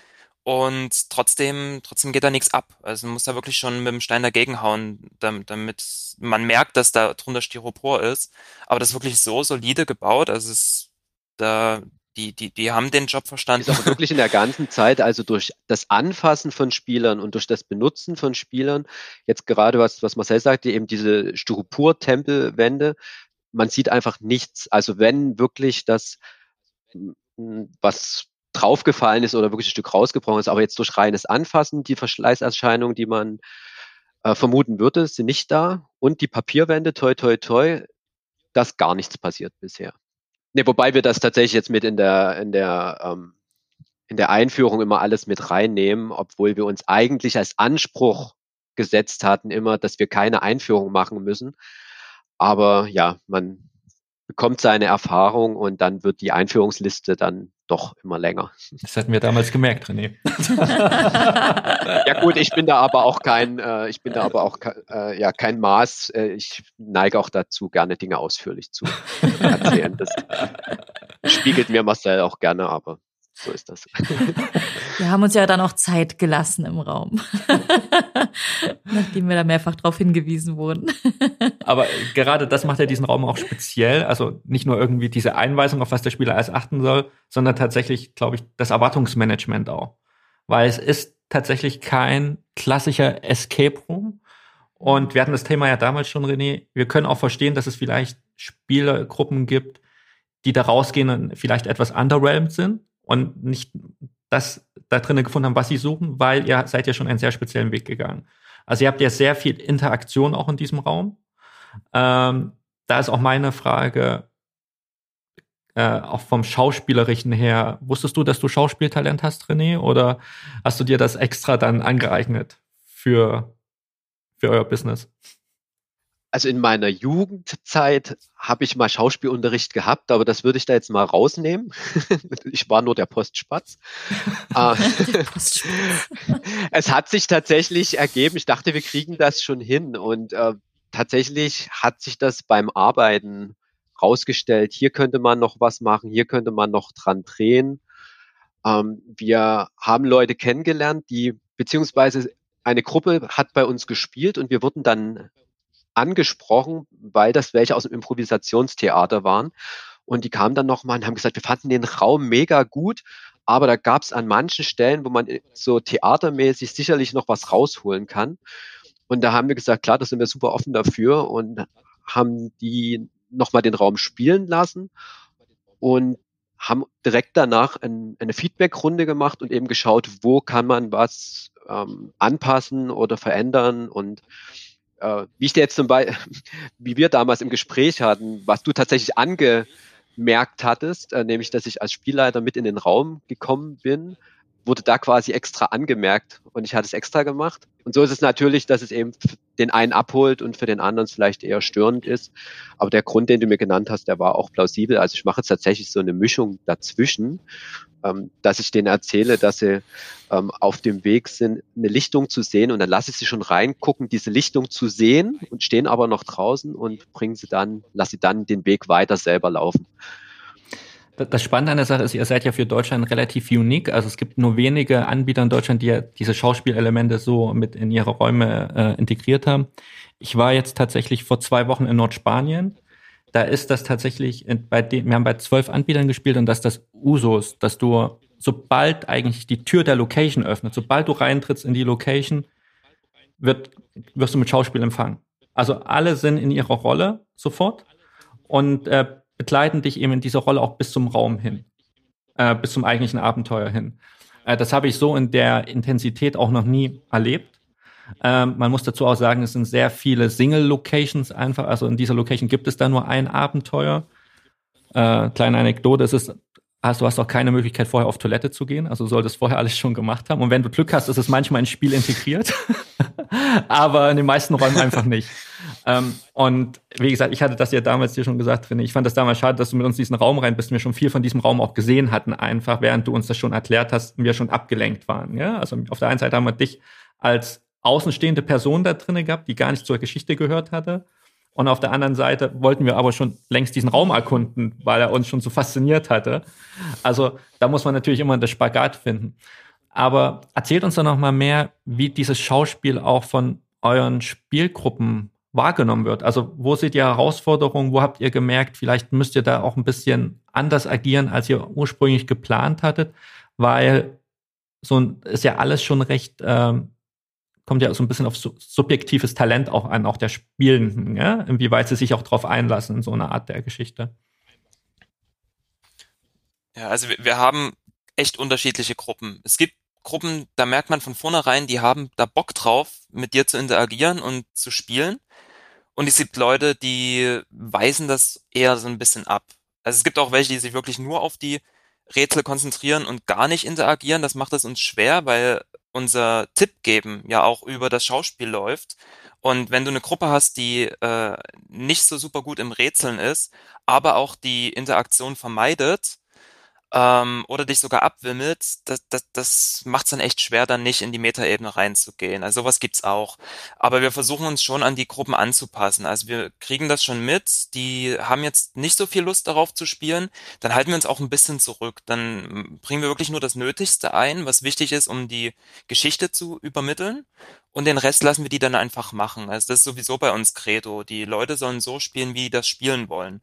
Und trotzdem, trotzdem geht da nichts ab. Also man muss da wirklich schon mit dem Stein dagegen hauen, damit, damit man merkt, dass da drunter Styropor ist. Aber das ist wirklich so solide gebaut. Also es, da, die, die, die haben den Job verstanden. Ist aber wirklich in der ganzen Zeit, also durch das Anfassen von Spielern und durch das Benutzen von Spielern, jetzt gerade was, was Marcel sagte, eben diese Styropor-Tempelwände, man sieht einfach nichts. Also wenn wirklich das, was draufgefallen ist oder wirklich ein Stück rausgebrochen ist, aber jetzt durch reines Anfassen, die Verschleißerscheinungen, die man äh, vermuten würde, sind nicht da. Und die Papierwände, toi, toi, toi, dass gar nichts passiert bisher. Ne, wobei wir das tatsächlich jetzt mit in der, in der, ähm, in der Einführung immer alles mit reinnehmen, obwohl wir uns eigentlich als Anspruch gesetzt hatten, immer, dass wir keine Einführung machen müssen. Aber ja, man bekommt seine Erfahrung und dann wird die Einführungsliste dann doch immer länger. Das hatten wir damals gemerkt, René. ja gut, ich bin da aber auch kein, äh, ich bin da aber auch äh, ja kein Maß. Äh, ich neige auch dazu, gerne Dinge ausführlich zu erzählen. Das spiegelt mir Marcel auch gerne, aber so ist das. Wir haben uns ja dann auch Zeit gelassen im Raum, nachdem wir da mehrfach darauf hingewiesen wurden. Aber gerade das macht ja diesen Raum auch speziell. Also nicht nur irgendwie diese Einweisung, auf was der Spieler alles achten soll, sondern tatsächlich, glaube ich, das Erwartungsmanagement auch. Weil es ist tatsächlich kein klassischer Escape Room. Und wir hatten das Thema ja damals schon, René. Wir können auch verstehen, dass es vielleicht Spielergruppen gibt, die da rausgehen und vielleicht etwas underwhelmed sind und nicht das da drinnen gefunden haben, was sie suchen, weil ihr seid ja schon einen sehr speziellen Weg gegangen. Also ihr habt ja sehr viel Interaktion auch in diesem Raum. Ähm, da ist auch meine Frage, äh, auch vom Schauspielerischen her, wusstest du, dass du Schauspieltalent hast, René, oder hast du dir das extra dann angeeignet für, für euer Business? Also in meiner Jugendzeit habe ich mal Schauspielunterricht gehabt, aber das würde ich da jetzt mal rausnehmen. ich war nur der Postspatz. Ah. es hat sich tatsächlich ergeben, ich dachte, wir kriegen das schon hin und äh, tatsächlich hat sich das beim Arbeiten rausgestellt, hier könnte man noch was machen, hier könnte man noch dran drehen. Ähm, wir haben Leute kennengelernt, die beziehungsweise eine Gruppe hat bei uns gespielt und wir wurden dann angesprochen, weil das welche aus dem Improvisationstheater waren. Und die kamen dann nochmal und haben gesagt, wir fanden den Raum mega gut, aber da gab es an manchen Stellen, wo man so theatermäßig sicherlich noch was rausholen kann. Und da haben wir gesagt, klar, da sind wir super offen dafür und haben die nochmal den Raum spielen lassen und haben direkt danach ein, eine Feedback-Runde gemacht und eben geschaut, wo kann man was ähm, anpassen oder verändern und äh, wie ich dir jetzt zum Beispiel, wie wir damals im Gespräch hatten, was du tatsächlich angemerkt hattest, äh, nämlich, dass ich als Spielleiter mit in den Raum gekommen bin, wurde da quasi extra angemerkt und ich hatte es extra gemacht. Und so ist es natürlich, dass es eben den einen abholt und für den anderen vielleicht eher störend ist. Aber der Grund, den du mir genannt hast, der war auch plausibel. Also ich mache jetzt tatsächlich so eine Mischung dazwischen, ähm, dass ich denen erzähle, dass sie ähm, auf dem Weg sind, eine Lichtung zu sehen und dann lasse ich sie schon reingucken, diese Lichtung zu sehen und stehen aber noch draußen und bringen sie dann, lasse sie dann den Weg weiter selber laufen. Das Spannende an der Sache ist, ihr seid ja für Deutschland relativ unique. Also es gibt nur wenige Anbieter in Deutschland, die ja diese Schauspielelemente so mit in ihre Räume äh, integriert haben. Ich war jetzt tatsächlich vor zwei Wochen in Nordspanien. Da ist das tatsächlich bei den, wir haben bei zwölf Anbietern gespielt und das ist das Usus, dass du, sobald eigentlich die Tür der Location öffnet, sobald du reintrittst in die Location, wird, wirst du mit Schauspiel empfangen. Also alle sind in ihrer Rolle sofort und äh, begleiten dich eben in dieser Rolle auch bis zum Raum hin, äh, bis zum eigentlichen Abenteuer hin. Äh, das habe ich so in der Intensität auch noch nie erlebt. Ähm, man muss dazu auch sagen, es sind sehr viele Single-Locations einfach. Also in dieser Location gibt es da nur ein Abenteuer. Äh, kleine Anekdote, es ist hast du hast auch keine Möglichkeit, vorher auf Toilette zu gehen. Also solltest vorher alles schon gemacht haben. Und wenn du Glück hast, ist es manchmal ins Spiel integriert. Aber in den meisten Räumen einfach nicht. Ähm, und wie gesagt, ich hatte das ja damals dir schon gesagt, René. Ich fand das damals schade, dass du mit uns diesen Raum rein bist und wir schon viel von diesem Raum auch gesehen hatten, einfach, während du uns das schon erklärt hast, wir schon abgelenkt waren. Ja, also auf der einen Seite haben wir dich als außenstehende Person da drinne gehabt, die gar nicht zur Geschichte gehört hatte. Und auf der anderen Seite wollten wir aber schon längst diesen Raum erkunden, weil er uns schon so fasziniert hatte. Also da muss man natürlich immer das Spagat finden. Aber erzählt uns doch noch mal mehr, wie dieses Schauspiel auch von euren Spielgruppen wahrgenommen wird. Also wo seht ihr Herausforderungen? Wo habt ihr gemerkt, vielleicht müsst ihr da auch ein bisschen anders agieren, als ihr ursprünglich geplant hattet? Weil so ist ja alles schon recht, ähm, kommt ja so ein bisschen auf subjektives Talent auch an, auch der Spielenden, ja? inwieweit sie sich auch darauf einlassen in so eine Art der Geschichte. Ja, also wir haben echt unterschiedliche Gruppen. Es gibt Gruppen, da merkt man von vornherein, die haben da Bock drauf, mit dir zu interagieren und zu spielen. Und es gibt Leute, die weisen das eher so ein bisschen ab. Also es gibt auch welche, die sich wirklich nur auf die Rätsel konzentrieren und gar nicht interagieren. Das macht es uns schwer, weil unser Tipp geben ja auch über das Schauspiel läuft. Und wenn du eine Gruppe hast, die äh, nicht so super gut im Rätseln ist, aber auch die Interaktion vermeidet, ähm, oder dich sogar abwimmelt, das, das, das macht es dann echt schwer, dann nicht in die Metaebene reinzugehen. Also sowas gibt's auch. Aber wir versuchen uns schon an die Gruppen anzupassen. Also wir kriegen das schon mit, die haben jetzt nicht so viel Lust darauf zu spielen, dann halten wir uns auch ein bisschen zurück. Dann bringen wir wirklich nur das Nötigste ein, was wichtig ist, um die Geschichte zu übermitteln. Und den Rest lassen wir die dann einfach machen. Also das ist sowieso bei uns Credo. Die Leute sollen so spielen, wie die das spielen wollen.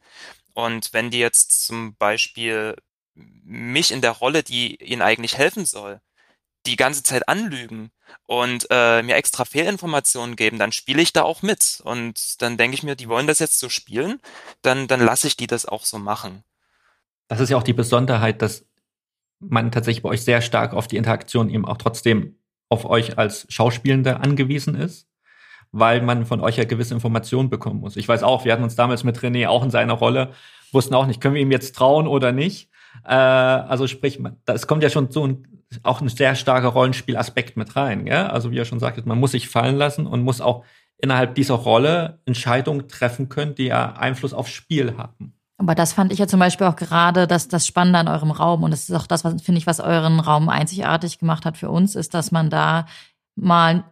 Und wenn die jetzt zum Beispiel mich in der Rolle, die ihnen eigentlich helfen soll, die ganze Zeit anlügen und äh, mir extra Fehlinformationen geben, dann spiele ich da auch mit. Und dann denke ich mir, die wollen das jetzt so spielen, dann, dann lasse ich die das auch so machen. Das ist ja auch die Besonderheit, dass man tatsächlich bei euch sehr stark auf die Interaktion eben auch trotzdem auf euch als Schauspielende angewiesen ist, weil man von euch ja gewisse Informationen bekommen muss. Ich weiß auch, wir hatten uns damals mit René auch in seiner Rolle, wussten auch nicht, können wir ihm jetzt trauen oder nicht. Äh, also sprich, das kommt ja schon so ein, auch ein sehr starker Rollenspielaspekt mit rein. Gell? Also wie ihr schon sagtet, man muss sich fallen lassen und muss auch innerhalb dieser Rolle Entscheidungen treffen können, die ja Einfluss aufs Spiel haben. Aber das fand ich ja zum Beispiel auch gerade das, das Spannende an eurem Raum. Und das ist auch das, was, finde ich, was euren Raum einzigartig gemacht hat für uns, ist, dass man da mal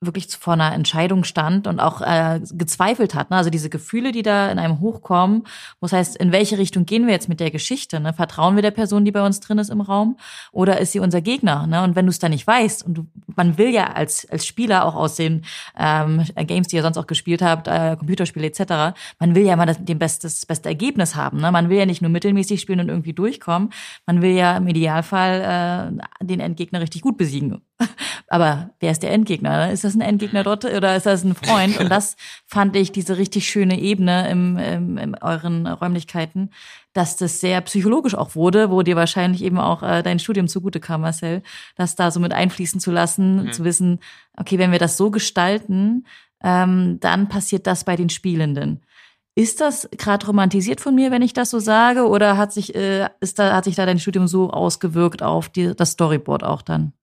wirklich vor einer Entscheidung stand und auch äh, gezweifelt hat. Ne? Also diese Gefühle, die da in einem hochkommen, wo heißt, in welche Richtung gehen wir jetzt mit der Geschichte? Ne? Vertrauen wir der Person, die bei uns drin ist im Raum, oder ist sie unser Gegner? Ne? Und wenn du es da nicht weißt und du, man will ja als als Spieler auch aus den ähm, Games, die ihr sonst auch gespielt habt, äh, Computerspiele etc., man will ja mal das, den bestes, beste Ergebnis haben. Ne? Man will ja nicht nur mittelmäßig spielen und irgendwie durchkommen. Man will ja im Idealfall äh, den Endgegner richtig gut besiegen. Aber wer ist der Endgegner? Ist das ein Endgegner dort oder ist das ein Freund? Und das fand ich diese richtig schöne Ebene im, im, in euren Räumlichkeiten, dass das sehr psychologisch auch wurde, wo dir wahrscheinlich eben auch äh, dein Studium zugute kam, Marcel, das da so mit einfließen zu lassen, mhm. zu wissen, okay, wenn wir das so gestalten, ähm, dann passiert das bei den Spielenden. Ist das gerade romantisiert von mir, wenn ich das so sage, oder hat sich äh, ist da hat sich da dein Studium so ausgewirkt auf die, das Storyboard auch dann?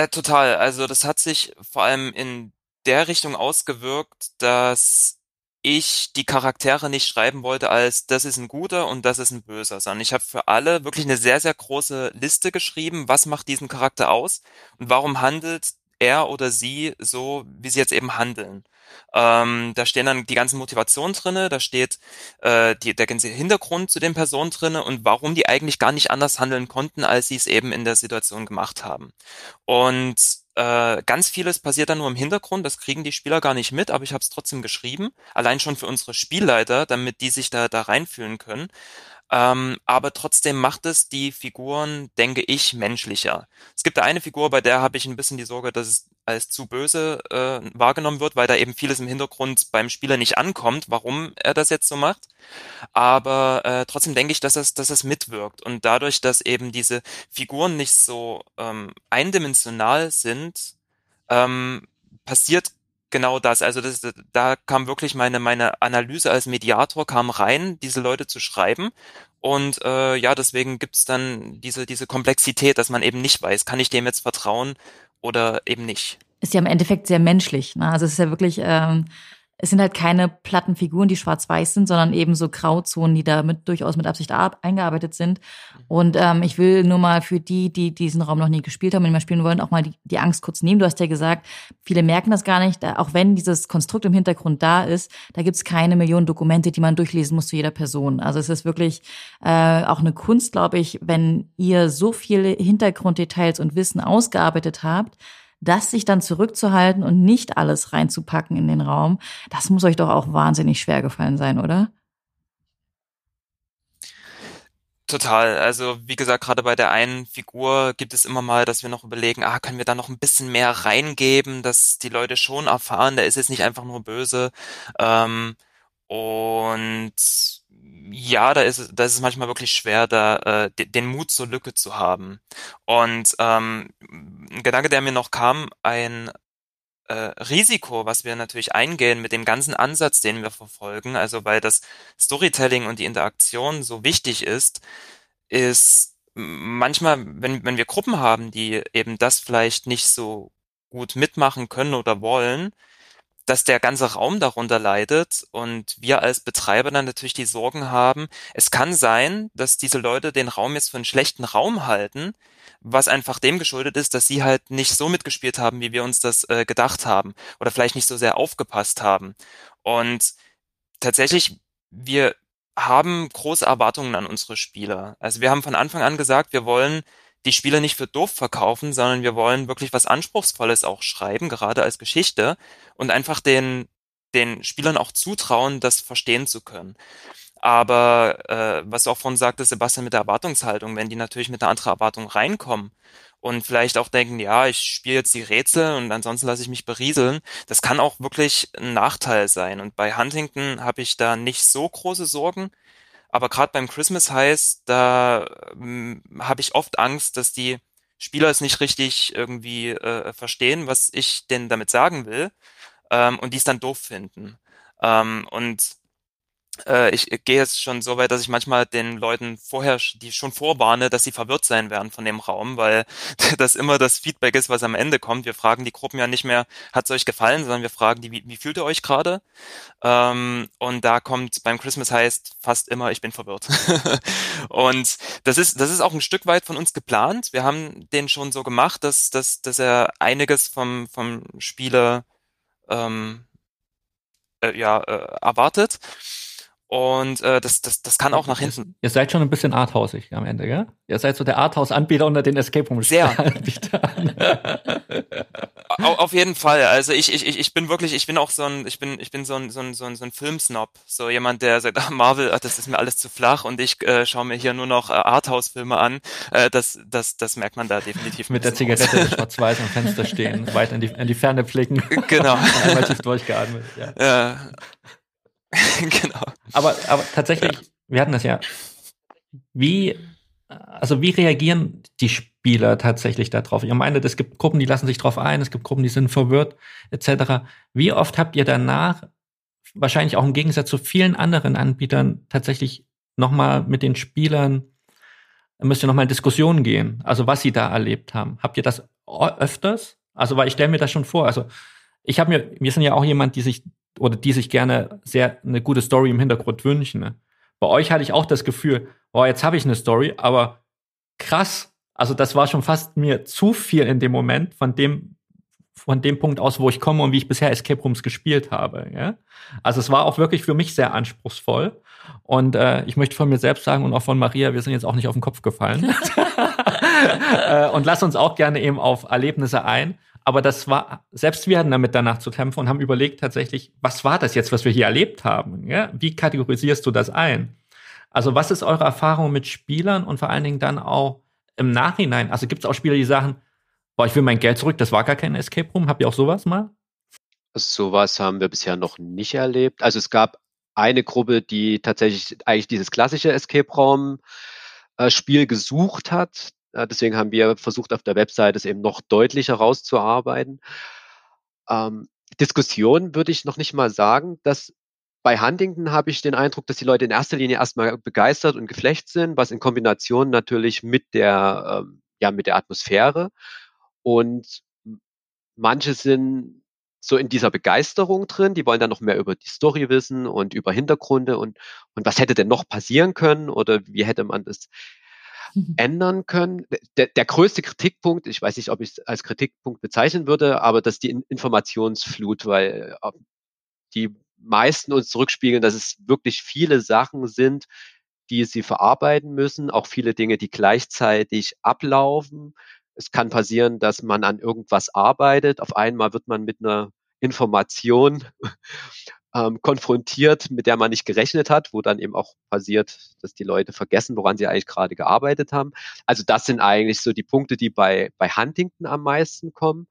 Äh, total. Also das hat sich vor allem in der Richtung ausgewirkt, dass ich die Charaktere nicht schreiben wollte als das ist ein guter und das ist ein böser, sondern ich habe für alle wirklich eine sehr, sehr große Liste geschrieben, was macht diesen Charakter aus und warum handelt er oder sie so, wie sie jetzt eben handeln. Ähm, da stehen dann die ganzen Motivationen drinne, da steht äh, die, der ganze Hintergrund zu den Personen drinne und warum die eigentlich gar nicht anders handeln konnten, als sie es eben in der Situation gemacht haben. Und äh, ganz vieles passiert dann nur im Hintergrund, das kriegen die Spieler gar nicht mit, aber ich habe es trotzdem geschrieben, allein schon für unsere Spielleiter, damit die sich da, da reinfühlen können. Ähm, aber trotzdem macht es die Figuren, denke ich, menschlicher. Es gibt da eine Figur, bei der habe ich ein bisschen die Sorge, dass es als zu böse äh, wahrgenommen wird, weil da eben vieles im Hintergrund beim Spieler nicht ankommt, warum er das jetzt so macht. Aber äh, trotzdem denke ich, dass es, dass es mitwirkt. Und dadurch, dass eben diese Figuren nicht so ähm, eindimensional sind, ähm, passiert genau das. Also das, da kam wirklich meine, meine Analyse als Mediator kam rein, diese Leute zu schreiben. Und äh, ja, deswegen gibt's dann diese, diese Komplexität, dass man eben nicht weiß, kann ich dem jetzt vertrauen oder eben nicht. Ist ja im Endeffekt sehr menschlich. Ne? Also es ist ja wirklich ähm, es sind halt keine platten Figuren, die schwarz-weiß sind, sondern eben so Grauzonen, die da mit, durchaus mit Absicht eingearbeitet sind. Und ähm, ich will nur mal für die, die diesen Raum noch nie gespielt haben und mal spielen wollen, auch mal die, die Angst kurz nehmen. Du hast ja gesagt, viele merken das gar nicht, auch wenn dieses Konstrukt im Hintergrund da ist, da gibt's keine Millionen Dokumente, die man durchlesen muss zu jeder Person. Also es ist wirklich äh, auch eine Kunst, glaube ich, wenn ihr so viele Hintergrunddetails und Wissen ausgearbeitet habt, das sich dann zurückzuhalten und nicht alles reinzupacken in den Raum, das muss euch doch auch wahnsinnig schwer gefallen sein, oder? Total. Also wie gesagt, gerade bei der einen Figur gibt es immer mal, dass wir noch überlegen, ah, können wir da noch ein bisschen mehr reingeben, dass die Leute schon erfahren, der ist jetzt nicht einfach nur böse. Ähm, und ja, da ist, da ist es manchmal wirklich schwer, da äh, den Mut zur Lücke zu haben. Und ähm, ein Gedanke, der mir noch kam, ein Risiko, was wir natürlich eingehen mit dem ganzen Ansatz, den wir verfolgen, also weil das Storytelling und die Interaktion so wichtig ist, ist manchmal, wenn, wenn wir Gruppen haben, die eben das vielleicht nicht so gut mitmachen können oder wollen, dass der ganze Raum darunter leidet und wir als Betreiber dann natürlich die Sorgen haben, es kann sein, dass diese Leute den Raum jetzt für einen schlechten Raum halten, was einfach dem geschuldet ist, dass sie halt nicht so mitgespielt haben, wie wir uns das äh, gedacht haben oder vielleicht nicht so sehr aufgepasst haben. Und tatsächlich, wir haben große Erwartungen an unsere Spieler. Also wir haben von Anfang an gesagt, wir wollen die Spieler nicht für doof verkaufen, sondern wir wollen wirklich was Anspruchsvolles auch schreiben, gerade als Geschichte und einfach den, den Spielern auch zutrauen, das verstehen zu können. Aber äh, was auch vorhin sagte, Sebastian, mit der Erwartungshaltung, wenn die natürlich mit einer anderen Erwartung reinkommen und vielleicht auch denken, ja, ich spiele jetzt die Rätsel und ansonsten lasse ich mich berieseln, das kann auch wirklich ein Nachteil sein. Und bei Huntington habe ich da nicht so große Sorgen. Aber gerade beim Christmas Heist, da ähm, habe ich oft Angst, dass die Spieler es nicht richtig irgendwie äh, verstehen, was ich denn damit sagen will, ähm, und die es dann doof finden. Ähm, und ich gehe jetzt schon so weit, dass ich manchmal den Leuten vorher, die schon vorwarne, dass sie verwirrt sein werden von dem Raum, weil das immer das Feedback ist, was am Ende kommt. Wir fragen die Gruppen ja nicht mehr, hat es euch gefallen, sondern wir fragen die, wie, wie fühlt ihr euch gerade? Ähm, und da kommt beim Christmas heißt fast immer, ich bin verwirrt. und das ist, das ist auch ein Stück weit von uns geplant. Wir haben den schon so gemacht, dass, dass, dass er einiges vom, vom Spieler ähm, äh, ja, äh, erwartet. Und äh, das, das, das kann auch nach hinten. Ihr seid schon ein bisschen arthausig am Ende, gell? Ihr seid so der Arthouse-Anbieter unter den Escape room Sehr. auf jeden Fall. Also ich, ich, ich bin wirklich, ich bin auch so ein, ich bin, ich bin so ein, so ein, so ein, so ein Filmsnob. So jemand, der sagt, ach, Marvel, ach, das ist mir alles zu flach und ich äh, schaue mir hier nur noch äh, Arthouse-Filme an. Äh, das, das, das merkt man da definitiv. Mit der Zigarette schwarz-weiß am Fenster stehen, weit in die, in die Ferne blicken. Genau. Einmal tief durchgeatmet. Ja. ja. genau. Aber, aber tatsächlich, wir hatten das ja. Wie, also wie reagieren die Spieler tatsächlich darauf? Ihr meint, es gibt Gruppen, die lassen sich drauf ein, es gibt Gruppen, die sind verwirrt, etc. Wie oft habt ihr danach, wahrscheinlich auch im Gegensatz zu vielen anderen Anbietern, tatsächlich nochmal mit den Spielern, müsst ihr nochmal in Diskussionen gehen, also was sie da erlebt haben. Habt ihr das öfters? Also, weil ich stelle mir das schon vor, also ich habe mir, wir sind ja auch jemand, die sich oder die sich gerne sehr eine gute Story im Hintergrund wünschen. Ne? Bei euch hatte ich auch das Gefühl, boah, jetzt habe ich eine Story, aber krass. Also das war schon fast mir zu viel in dem Moment von dem von dem Punkt aus, wo ich komme und wie ich bisher Escape Rooms gespielt habe. Ja? Also es war auch wirklich für mich sehr anspruchsvoll. Und äh, ich möchte von mir selbst sagen und auch von Maria, wir sind jetzt auch nicht auf den Kopf gefallen. äh, und lass uns auch gerne eben auf Erlebnisse ein. Aber das war, selbst wir hatten damit danach zu kämpfen und haben überlegt tatsächlich, was war das jetzt, was wir hier erlebt haben? Ja? Wie kategorisierst du das ein? Also was ist eure Erfahrung mit Spielern und vor allen Dingen dann auch im Nachhinein? Also gibt es auch Spieler, die sagen, boah, ich will mein Geld zurück, das war gar kein Escape Room. Habt ihr auch sowas mal? Sowas haben wir bisher noch nicht erlebt. Also es gab eine Gruppe, die tatsächlich eigentlich dieses klassische Escape Raum äh, Spiel gesucht hat. Deswegen haben wir versucht, auf der Webseite es eben noch deutlicher rauszuarbeiten. Ähm, Diskussion würde ich noch nicht mal sagen, dass bei Huntington habe ich den Eindruck, dass die Leute in erster Linie erstmal begeistert und geflecht sind, was in Kombination natürlich mit der, ähm, ja, mit der Atmosphäre und manche sind so in dieser Begeisterung drin, die wollen dann noch mehr über die Story wissen und über Hintergründe und, und was hätte denn noch passieren können oder wie hätte man das ändern können. Der, der größte Kritikpunkt, ich weiß nicht, ob ich es als Kritikpunkt bezeichnen würde, aber dass die Informationsflut, weil äh, die meisten uns zurückspiegeln, dass es wirklich viele Sachen sind, die sie verarbeiten müssen, auch viele Dinge, die gleichzeitig ablaufen. es kann passieren, dass man an irgendwas arbeitet. Auf einmal wird man mit einer Information ähm, konfrontiert, mit der man nicht gerechnet hat, wo dann eben auch passiert, dass die Leute vergessen, woran sie eigentlich gerade gearbeitet haben. Also das sind eigentlich so die Punkte, die bei, bei Huntington am meisten kommen.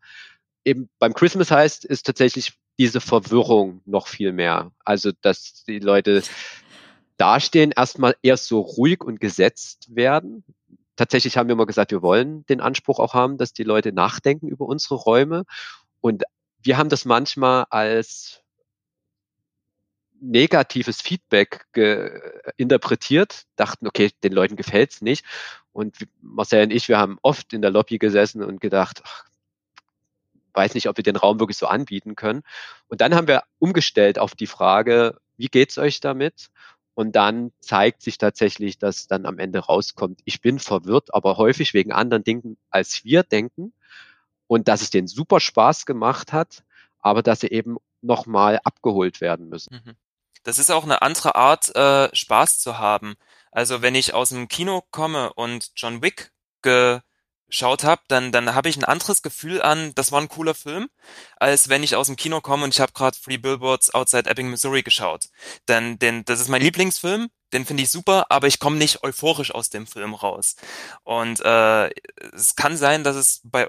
Eben beim Christmas heißt, ist tatsächlich diese Verwirrung noch viel mehr. Also, dass die Leute dastehen, erstmal erst so ruhig und gesetzt werden. Tatsächlich haben wir immer gesagt, wir wollen den Anspruch auch haben, dass die Leute nachdenken über unsere Räume. Und wir haben das manchmal als negatives Feedback interpretiert, dachten, okay, den Leuten gefällt's nicht. Und Marcel und ich, wir haben oft in der Lobby gesessen und gedacht, ach, weiß nicht, ob wir den Raum wirklich so anbieten können. Und dann haben wir umgestellt auf die Frage, wie geht's euch damit? Und dann zeigt sich tatsächlich, dass dann am Ende rauskommt, ich bin verwirrt, aber häufig wegen anderen Dingen, als wir denken. Und dass es denen super Spaß gemacht hat, aber dass sie eben nochmal abgeholt werden müssen. Mhm. Das ist auch eine andere Art, äh, Spaß zu haben. Also wenn ich aus dem Kino komme und John Wick ge geschaut habe, dann, dann habe ich ein anderes Gefühl an, das war ein cooler Film, als wenn ich aus dem Kino komme und ich habe gerade Free Billboards Outside Ebbing, Missouri geschaut. Denn, denn das ist mein Lieblingsfilm, den finde ich super, aber ich komme nicht euphorisch aus dem Film raus. Und äh, es kann sein, dass es bei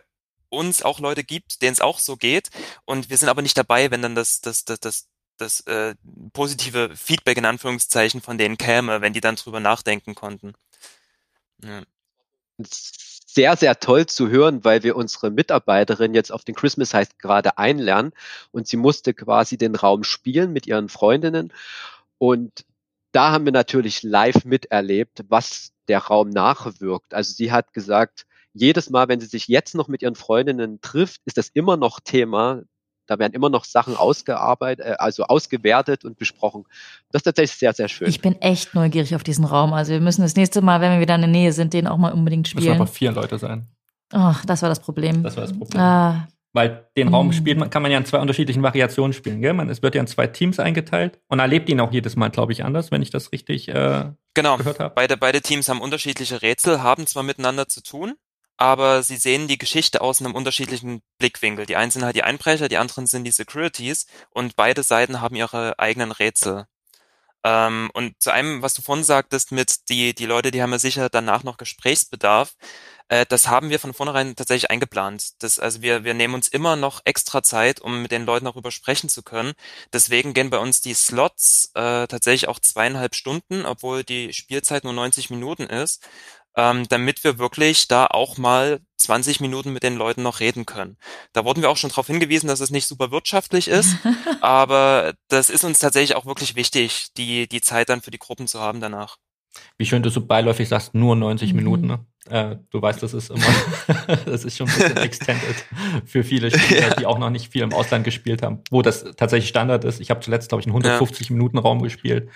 uns auch Leute gibt, denen es auch so geht, und wir sind aber nicht dabei, wenn dann das, das, das, das das äh, positive Feedback in Anführungszeichen von denen käme, wenn die dann drüber nachdenken konnten. Ja sehr, sehr toll zu hören, weil wir unsere Mitarbeiterin jetzt auf den Christmas heißt gerade einlernen und sie musste quasi den Raum spielen mit ihren Freundinnen und da haben wir natürlich live miterlebt, was der Raum nachwirkt. Also sie hat gesagt, jedes Mal, wenn sie sich jetzt noch mit ihren Freundinnen trifft, ist das immer noch Thema. Da werden immer noch Sachen ausgearbeitet, äh, also ausgewertet und besprochen. Das ist tatsächlich sehr, sehr schön. Ich bin echt neugierig auf diesen Raum. Also wir müssen das nächste Mal, wenn wir wieder in der Nähe sind, den auch mal unbedingt spielen. Müssen aber vier Leute sein. Ach, das war das Problem. Das war das Problem. Ah. Weil den Raum mhm. spielt man, kann man ja in zwei unterschiedlichen Variationen spielen. Gell? Man, es wird ja in zwei Teams eingeteilt und erlebt ihn auch jedes Mal, glaube ich, anders, wenn ich das richtig äh, genau. gehört habe. Beide, beide Teams haben unterschiedliche Rätsel, haben zwar miteinander zu tun, aber sie sehen die Geschichte aus einem unterschiedlichen Blickwinkel. Die einen sind halt die Einbrecher, die anderen sind die Securities und beide Seiten haben ihre eigenen Rätsel. Ähm, und zu einem, was du vorhin sagtest, mit die, die Leute, die haben ja sicher danach noch Gesprächsbedarf, äh, das haben wir von vornherein tatsächlich eingeplant. Das, also wir, wir nehmen uns immer noch extra Zeit, um mit den Leuten darüber sprechen zu können. Deswegen gehen bei uns die Slots äh, tatsächlich auch zweieinhalb Stunden, obwohl die Spielzeit nur 90 Minuten ist ähm, damit wir wirklich da auch mal 20 Minuten mit den Leuten noch reden können. Da wurden wir auch schon darauf hingewiesen, dass es nicht super wirtschaftlich ist, aber das ist uns tatsächlich auch wirklich wichtig, die, die Zeit dann für die Gruppen zu haben danach. Wie schön du so beiläufig sagst, nur 90 mhm. Minuten. Ne? Äh, du weißt, das ist immer, das ist schon ein bisschen extended für viele Spieler, die auch noch nicht viel im Ausland gespielt haben, wo das tatsächlich Standard ist. Ich habe zuletzt, glaube ich, einen 150 Minuten Raum gespielt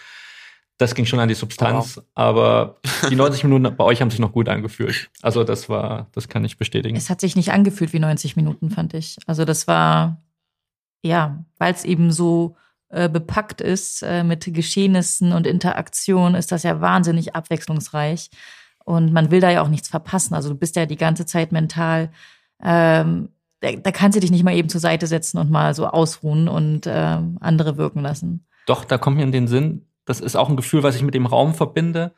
das ging schon an die Substanz, wow. aber die 90 Minuten bei euch haben sich noch gut angefühlt. Also das war, das kann ich bestätigen. Es hat sich nicht angefühlt wie 90 Minuten, fand ich. Also das war, ja, weil es eben so äh, bepackt ist äh, mit Geschehnissen und Interaktion, ist das ja wahnsinnig abwechslungsreich. Und man will da ja auch nichts verpassen. Also du bist ja die ganze Zeit mental, ähm, da, da kannst du dich nicht mal eben zur Seite setzen und mal so ausruhen und äh, andere wirken lassen. Doch, da kommt mir in den Sinn, das ist auch ein Gefühl, was ich mit dem Raum verbinde.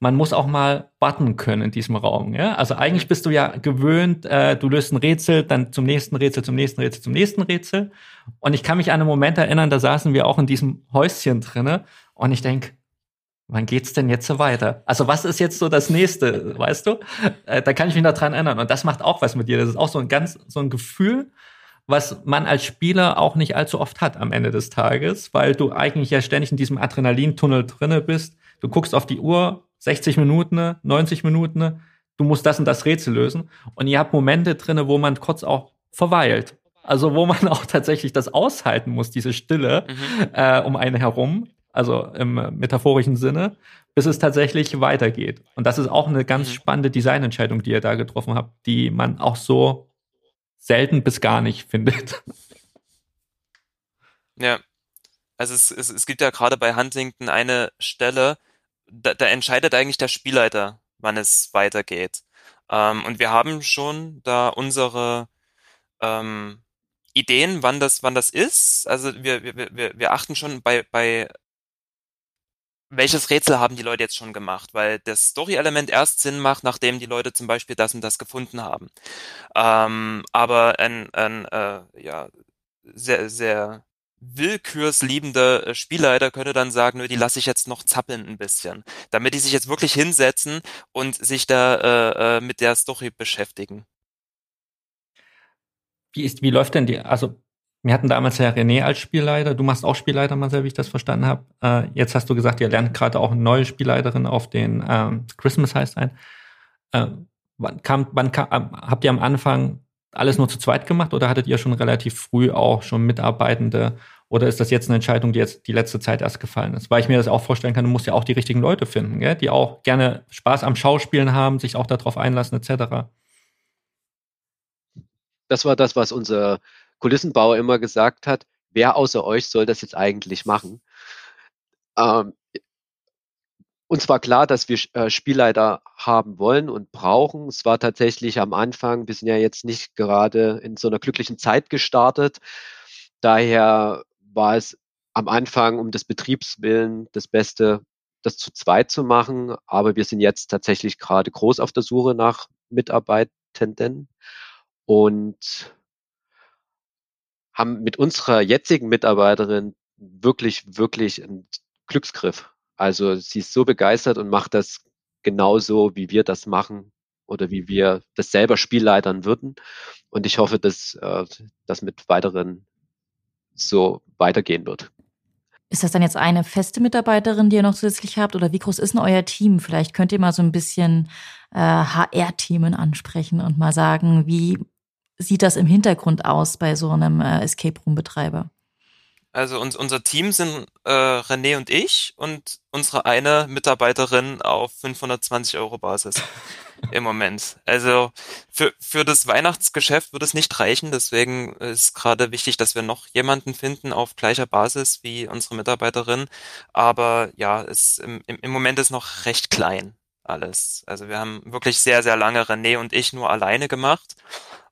Man muss auch mal button können in diesem Raum. Ja? Also eigentlich bist du ja gewöhnt, äh, du löst ein Rätsel, dann zum nächsten Rätsel, zum nächsten Rätsel, zum nächsten Rätsel. Und ich kann mich an einen Moment erinnern, da saßen wir auch in diesem Häuschen drinne und ich denk, wann geht's denn jetzt so weiter? Also was ist jetzt so das nächste, weißt du? Äh, da kann ich mich noch dran erinnern. Und das macht auch was mit dir. Das ist auch so ein ganz, so ein Gefühl, was man als Spieler auch nicht allzu oft hat am Ende des Tages, weil du eigentlich ja ständig in diesem Adrenalintunnel drinne bist. Du guckst auf die Uhr, 60 Minuten, 90 Minuten, du musst das und das Rätsel lösen. Und ihr habt Momente drinne, wo man kurz auch verweilt. Also wo man auch tatsächlich das aushalten muss, diese Stille mhm. äh, um einen herum, also im metaphorischen Sinne, bis es tatsächlich weitergeht. Und das ist auch eine ganz mhm. spannende Designentscheidung, die ihr da getroffen habt, die man auch so selten bis gar nicht findet. Ja. Also es, es, es gibt ja gerade bei Huntington eine Stelle, da, da entscheidet eigentlich der Spielleiter, wann es weitergeht. Ähm, und wir haben schon da unsere ähm, Ideen, wann das, wann das ist. Also wir, wir, wir, wir achten schon bei, bei welches Rätsel haben die Leute jetzt schon gemacht, weil das Story-Element erst Sinn macht, nachdem die Leute zum Beispiel das und das gefunden haben. Ähm, aber ein, ein äh, ja, sehr, sehr willkürsliebender äh, Spielleiter könnte dann sagen, nö, die lasse ich jetzt noch zappeln ein bisschen, damit die sich jetzt wirklich hinsetzen und sich da äh, äh, mit der Story beschäftigen. Wie ist, wie läuft denn die, also wir hatten damals ja René als Spielleiter, du machst auch Spielleiter, Marcel, wie ich das verstanden habe. Äh, jetzt hast du gesagt, ihr lernt gerade auch eine neue Spielleiterin auf den ähm, Christmas heißt ein. Äh, wann kam, wann kam, habt ihr am Anfang alles nur zu zweit gemacht oder hattet ihr schon relativ früh auch schon Mitarbeitende oder ist das jetzt eine Entscheidung, die jetzt die letzte Zeit erst gefallen ist? Weil ich mir das auch vorstellen kann, du musst ja auch die richtigen Leute finden, gell? die auch gerne Spaß am Schauspielen haben, sich auch darauf einlassen, etc. Das war das, was unser Kulissenbauer immer gesagt hat. Wer außer euch soll das jetzt eigentlich machen? Ähm, uns war klar, dass wir äh, Spielleiter haben wollen und brauchen. Es war tatsächlich am Anfang, wir sind ja jetzt nicht gerade in so einer glücklichen Zeit gestartet. Daher war es am Anfang um des Betriebswillen das Beste, das zu zweit zu machen. Aber wir sind jetzt tatsächlich gerade groß auf der Suche nach Mitarbeitenden und haben mit unserer jetzigen Mitarbeiterin wirklich, wirklich einen Glücksgriff. Also sie ist so begeistert und macht das genauso, wie wir das machen oder wie wir das selber Spielleitern würden. Und ich hoffe, dass äh, das mit weiteren so weitergehen wird. Ist das dann jetzt eine feste Mitarbeiterin, die ihr noch zusätzlich habt? Oder wie groß ist denn euer Team? Vielleicht könnt ihr mal so ein bisschen äh, HR-Themen ansprechen und mal sagen, wie sieht das im Hintergrund aus bei so einem äh, Escape Room-Betreiber? Also uns, unser Team sind äh, René und ich und unsere eine Mitarbeiterin auf 520 Euro Basis im Moment. Also für, für das Weihnachtsgeschäft wird es nicht reichen, deswegen ist gerade wichtig, dass wir noch jemanden finden auf gleicher Basis wie unsere Mitarbeiterin. Aber ja, es im, im Moment ist noch recht klein alles. Also wir haben wirklich sehr, sehr lange René und ich nur alleine gemacht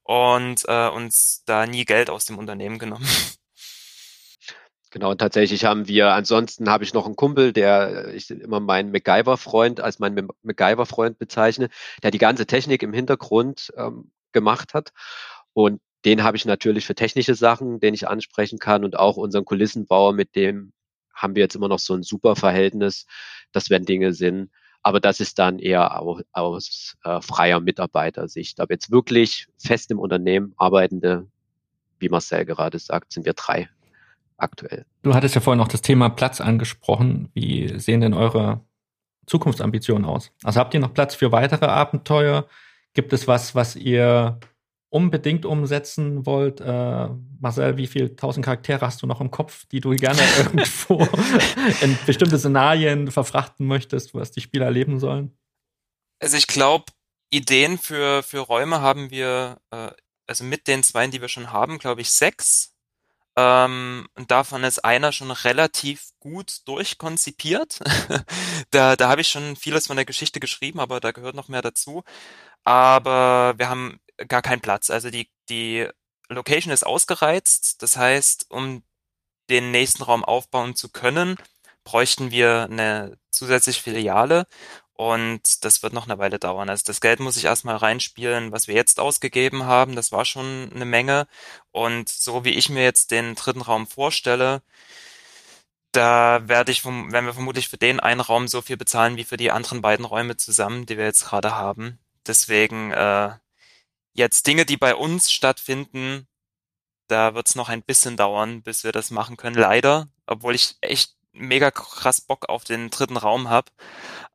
und äh, uns da nie Geld aus dem Unternehmen genommen. Genau, und tatsächlich haben wir, ansonsten habe ich noch einen Kumpel, der ich immer meinen MacGyver-Freund als meinen MacGyver-Freund bezeichne, der die ganze Technik im Hintergrund ähm, gemacht hat. Und den habe ich natürlich für technische Sachen, den ich ansprechen kann und auch unseren Kulissenbauer, mit dem haben wir jetzt immer noch so ein super Verhältnis, dass wenn Dinge sind. Aber das ist dann eher aus, aus äh, freier Mitarbeitersicht. Aber jetzt wirklich fest im Unternehmen arbeitende, wie Marcel gerade sagt, sind wir drei aktuell. Du hattest ja vorhin noch das Thema Platz angesprochen. Wie sehen denn eure Zukunftsambitionen aus? Also habt ihr noch Platz für weitere Abenteuer? Gibt es was, was ihr unbedingt umsetzen wollt? Äh, Marcel, wie viele tausend Charaktere hast du noch im Kopf, die du gerne irgendwo in bestimmte Szenarien verfrachten möchtest, was die Spieler erleben sollen? Also ich glaube, Ideen für, für Räume haben wir, äh, also mit den zwei, die wir schon haben, glaube ich, sechs. Ähm, und davon ist einer schon relativ gut durchkonzipiert. da da habe ich schon vieles von der Geschichte geschrieben, aber da gehört noch mehr dazu. Aber wir haben gar keinen Platz. Also die, die Location ist ausgereizt. Das heißt, um den nächsten Raum aufbauen zu können, bräuchten wir eine zusätzliche Filiale und das wird noch eine Weile dauern. Also das Geld muss ich erstmal reinspielen, was wir jetzt ausgegeben haben. Das war schon eine Menge. Und so wie ich mir jetzt den dritten Raum vorstelle, da werde ich, werden wir vermutlich für den einen Raum so viel bezahlen wie für die anderen beiden Räume zusammen, die wir jetzt gerade haben. Deswegen äh, jetzt Dinge, die bei uns stattfinden, da wird es noch ein bisschen dauern, bis wir das machen können. Leider, obwohl ich echt mega krass Bock auf den dritten Raum habe.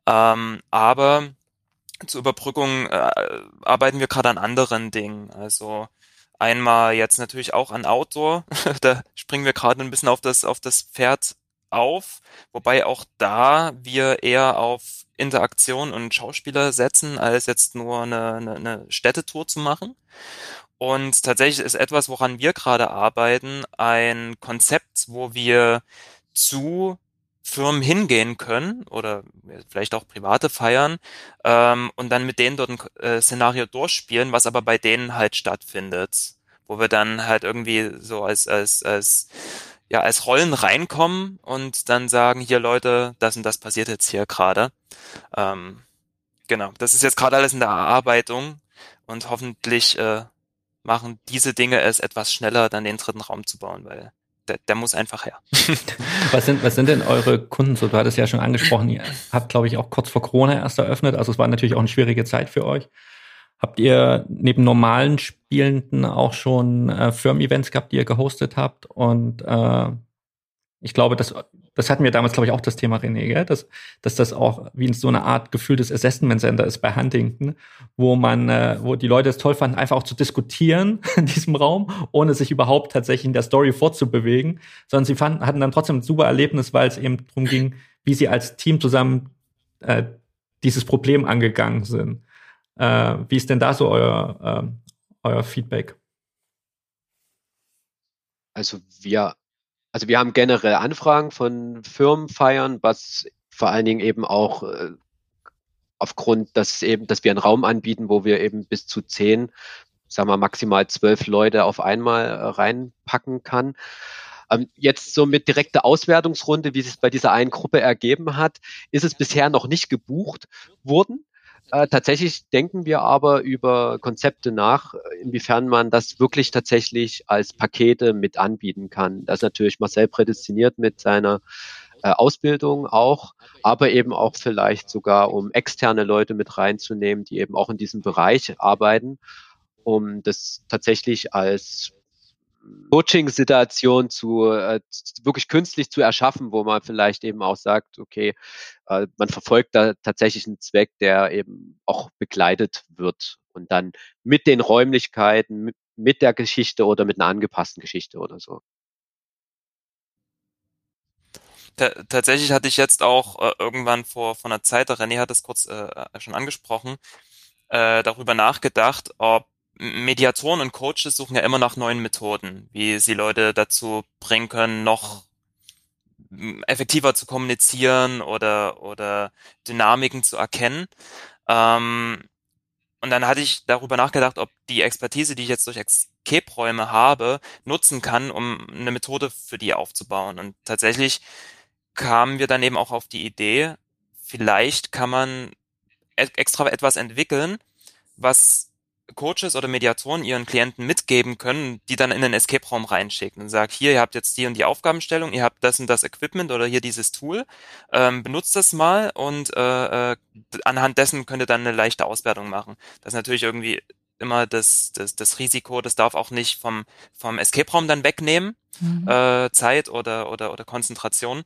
Ähm, aber zur Überbrückung äh, arbeiten wir gerade an anderen Dingen. Also einmal jetzt natürlich auch an Outdoor. da springen wir gerade ein bisschen auf das, auf das Pferd auf, wobei auch da wir eher auf Interaktion und Schauspieler setzen, als jetzt nur eine, eine, eine Städtetour zu machen. Und tatsächlich ist etwas, woran wir gerade arbeiten, ein Konzept, wo wir zu Firmen hingehen können oder vielleicht auch private feiern ähm, und dann mit denen dort ein äh, Szenario durchspielen, was aber bei denen halt stattfindet, wo wir dann halt irgendwie so als als als ja als Rollen reinkommen und dann sagen hier Leute, das und das passiert jetzt hier gerade. Ähm, genau, das ist jetzt gerade alles in der Erarbeitung und hoffentlich äh, machen diese Dinge es etwas schneller, dann den dritten Raum zu bauen, weil der, der muss einfach her. was, sind, was sind denn eure Kunden so? Du hattest ja schon angesprochen, ihr habt, glaube ich, auch kurz vor Corona erst eröffnet. Also es war natürlich auch eine schwierige Zeit für euch. Habt ihr neben normalen Spielenden auch schon äh, Firmen-Events gehabt, die ihr gehostet habt? Und äh, ich glaube, das, das hatten wir damals, glaube ich, auch das Thema René, gell? Dass, dass das auch wie so eine Art gefühltes Assessment Center ist bei Huntington, wo man, äh, wo die Leute es toll fanden, einfach auch zu diskutieren in diesem Raum, ohne sich überhaupt tatsächlich in der Story fortzubewegen, sondern sie fanden, hatten dann trotzdem ein super Erlebnis, weil es eben darum ging, wie sie als Team zusammen äh, dieses Problem angegangen sind. Äh, wie ist denn da so euer, äh, euer Feedback? Also wir also wir haben generell Anfragen von Firmenfeiern, was vor allen Dingen eben auch äh, aufgrund, dass eben, dass wir einen Raum anbieten, wo wir eben bis zu zehn, sagen wir maximal zwölf Leute auf einmal äh, reinpacken kann. Ähm, jetzt so mit direkter Auswertungsrunde, wie es bei dieser einen Gruppe ergeben hat, ist es bisher noch nicht gebucht worden. Äh, tatsächlich denken wir aber über Konzepte nach, inwiefern man das wirklich tatsächlich als Pakete mit anbieten kann. Das ist natürlich Marcel prädestiniert mit seiner äh, Ausbildung auch, aber eben auch vielleicht sogar, um externe Leute mit reinzunehmen, die eben auch in diesem Bereich arbeiten, um das tatsächlich als Coaching-Situation zu äh, wirklich künstlich zu erschaffen, wo man vielleicht eben auch sagt, okay, äh, man verfolgt da tatsächlich einen Zweck, der eben auch begleitet wird und dann mit den Räumlichkeiten, mit, mit der Geschichte oder mit einer angepassten Geschichte oder so. tatsächlich hatte ich jetzt auch äh, irgendwann vor, vor einer Zeit, René hat es kurz äh, schon angesprochen, äh, darüber nachgedacht, ob Mediatoren und Coaches suchen ja immer nach neuen Methoden, wie sie Leute dazu bringen können, noch effektiver zu kommunizieren oder, oder Dynamiken zu erkennen. Ähm, und dann hatte ich darüber nachgedacht, ob die Expertise, die ich jetzt durch Escape-Räume habe, nutzen kann, um eine Methode für die aufzubauen. Und tatsächlich kamen wir dann eben auch auf die Idee, vielleicht kann man e-, extra etwas entwickeln, was Coaches oder Mediatoren ihren Klienten mitgeben können, die dann in den Escape-Raum reinschicken und sagt, hier, ihr habt jetzt die und die Aufgabenstellung, ihr habt das und das Equipment oder hier dieses Tool, ähm, benutzt das mal und äh, äh, anhand dessen könnt ihr dann eine leichte Auswertung machen. Das ist natürlich irgendwie immer das, das, das Risiko, das darf auch nicht vom, vom Escape-Raum dann wegnehmen, mhm. äh, Zeit oder, oder, oder Konzentration.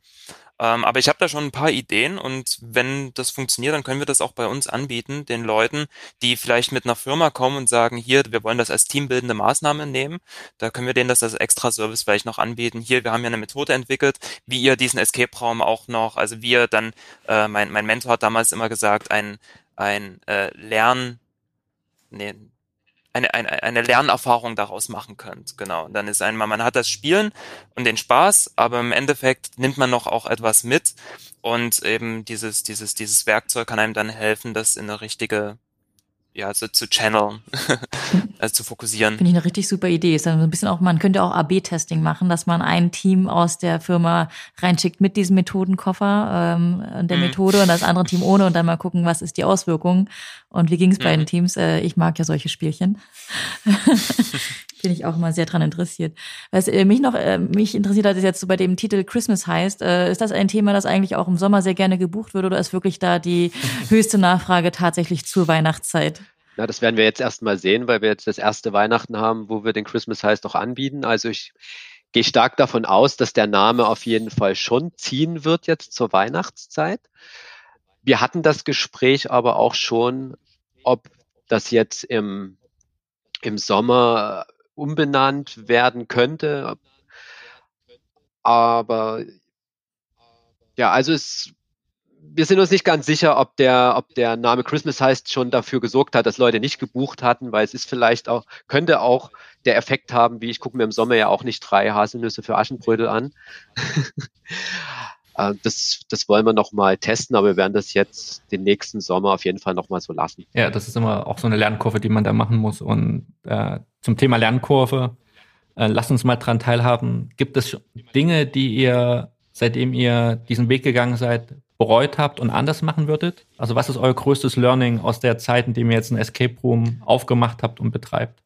Ähm, aber ich habe da schon ein paar Ideen und wenn das funktioniert, dann können wir das auch bei uns anbieten, den Leuten, die vielleicht mit einer Firma kommen und sagen, hier, wir wollen das als teambildende Maßnahme nehmen. Da können wir denen das als extra Service vielleicht noch anbieten. Hier, wir haben ja eine Methode entwickelt, wie ihr diesen Escape-Raum auch noch, also wie ihr dann, äh, mein, mein Mentor hat damals immer gesagt, ein, ein äh, Lern, nee, eine, eine, eine Lernerfahrung daraus machen könnt. Genau. Und dann ist einmal, man hat das Spielen und den Spaß, aber im Endeffekt nimmt man noch auch etwas mit und eben dieses, dieses, dieses Werkzeug kann einem dann helfen, das in eine richtige ja, so zu channeln, also zu fokussieren. Finde ich eine richtig super Idee. Ist dann so ein bisschen auch, man könnte auch AB-Testing machen, dass man ein Team aus der Firma reinschickt mit diesem Methodenkoffer ähm, und der mhm. Methode und das andere Team ohne und dann mal gucken, was ist die Auswirkung und wie ging es bei mhm. den Teams. Äh, ich mag ja solche Spielchen. Bin ich auch immer sehr dran interessiert. Was äh, mich noch äh, mich interessiert hat, ist jetzt so bei dem Titel Christmas heißt, äh, ist das ein Thema, das eigentlich auch im Sommer sehr gerne gebucht wird oder ist wirklich da die höchste Nachfrage tatsächlich zur Weihnachtszeit? Na, das werden wir jetzt erstmal sehen, weil wir jetzt das erste Weihnachten haben, wo wir den Christmas heißt auch anbieten. Also ich gehe stark davon aus, dass der Name auf jeden Fall schon ziehen wird jetzt zur Weihnachtszeit. Wir hatten das Gespräch aber auch schon, ob das jetzt im, im Sommer umbenannt werden könnte. Aber ja, also es, wir sind uns nicht ganz sicher, ob der, ob der Name Christmas heißt schon dafür gesorgt hat, dass Leute nicht gebucht hatten, weil es ist vielleicht auch, könnte auch der Effekt haben, wie ich gucke mir im Sommer ja auch nicht drei Haselnüsse für Aschenbrödel an. Äh, das, das wollen wir nochmal testen, aber wir werden das jetzt den nächsten Sommer auf jeden Fall nochmal so lassen. Ja, das ist immer auch so eine Lernkurve, die man da machen muss. Und äh, zum Thema Lernkurve, äh, lasst uns mal dran teilhaben. Gibt es Dinge, die ihr, seitdem ihr diesen Weg gegangen seid, bereut habt und anders machen würdet? Also was ist euer größtes Learning aus der Zeit, in dem ihr jetzt ein Escape Room aufgemacht habt und betreibt?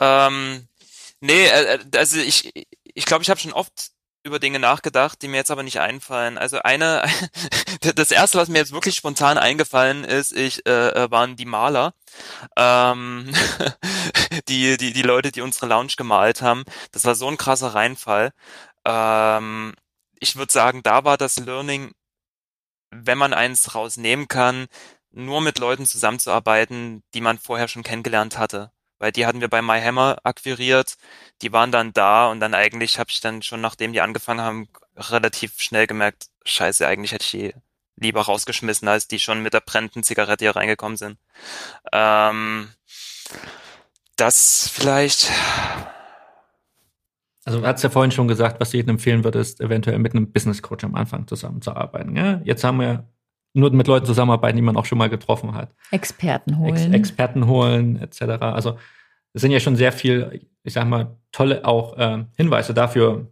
Ähm, nee, äh, äh also ich, ich glaube, ich habe schon oft über Dinge nachgedacht, die mir jetzt aber nicht einfallen. Also eine, das erste, was mir jetzt wirklich spontan eingefallen ist, ich äh, äh waren die Maler, ähm, die die die Leute, die unsere Lounge gemalt haben. Das war so ein krasser Reinfall. Ähm, ich würde sagen, da war das Learning, wenn man eins rausnehmen kann, nur mit Leuten zusammenzuarbeiten, die man vorher schon kennengelernt hatte. Weil die hatten wir bei MyHammer akquiriert, die waren dann da und dann eigentlich habe ich dann schon, nachdem die angefangen haben, relativ schnell gemerkt, scheiße, eigentlich hätte ich die lieber rausgeschmissen, als die schon mit der brennenden Zigarette hier reingekommen sind. Ähm, das vielleicht also du hast ja vorhin schon gesagt, was du jedem empfehlen würdest, eventuell mit einem Business Coach am Anfang zusammenzuarbeiten. Ja? Jetzt haben wir nur mit Leuten zusammenarbeiten, die man auch schon mal getroffen hat. Experten holen. Ex Experten holen, etc. Also es sind ja schon sehr viel, ich sag mal, tolle auch äh, Hinweise dafür,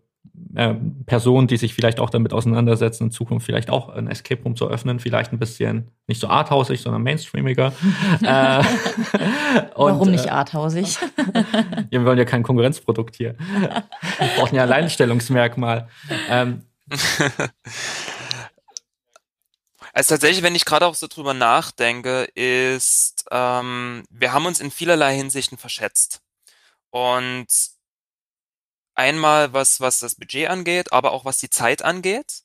äh, Personen, die sich vielleicht auch damit auseinandersetzen, in Zukunft vielleicht auch ein Escape Room zu öffnen, vielleicht ein bisschen nicht so arthausig, sondern mainstreamiger. äh, Warum nicht äh, arthausig? ja, wir wollen ja kein Konkurrenzprodukt hier. Wir brauchen ja Alleinstellungsmerkmal. Ähm, also tatsächlich, wenn ich gerade auch so drüber nachdenke, ist, ähm, wir haben uns in vielerlei Hinsichten verschätzt. Und Einmal was, was das Budget angeht, aber auch was die Zeit angeht.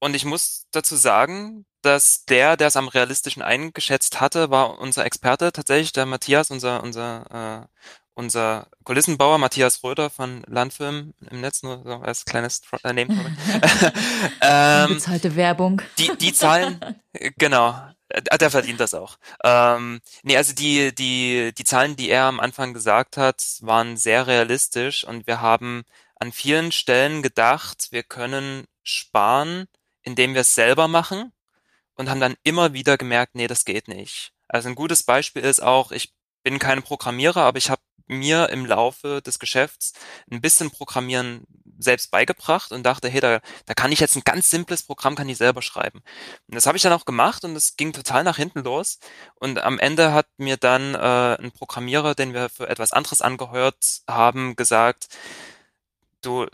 Und ich muss dazu sagen, dass der, der es am realistischen eingeschätzt hatte, war unser Experte tatsächlich, der Matthias, unser, unser, äh, unser Kulissenbauer Matthias Röder von Landfilm im Netz, nur so als kleines äh, ähm, Bezahlte Werbung. Die, die Zahlen, genau. Äh, der verdient das auch. Ähm, nee, also die, die, die Zahlen, die er am Anfang gesagt hat, waren sehr realistisch und wir haben an vielen Stellen gedacht, wir können sparen, indem wir es selber machen und haben dann immer wieder gemerkt, nee, das geht nicht. Also ein gutes Beispiel ist auch, ich bin kein Programmierer, aber ich habe mir im Laufe des Geschäfts ein bisschen Programmieren selbst beigebracht und dachte, hey, da, da kann ich jetzt ein ganz simples Programm, kann ich selber schreiben. Und das habe ich dann auch gemacht und es ging total nach hinten los. Und am Ende hat mir dann äh, ein Programmierer, den wir für etwas anderes angehört haben, gesagt, du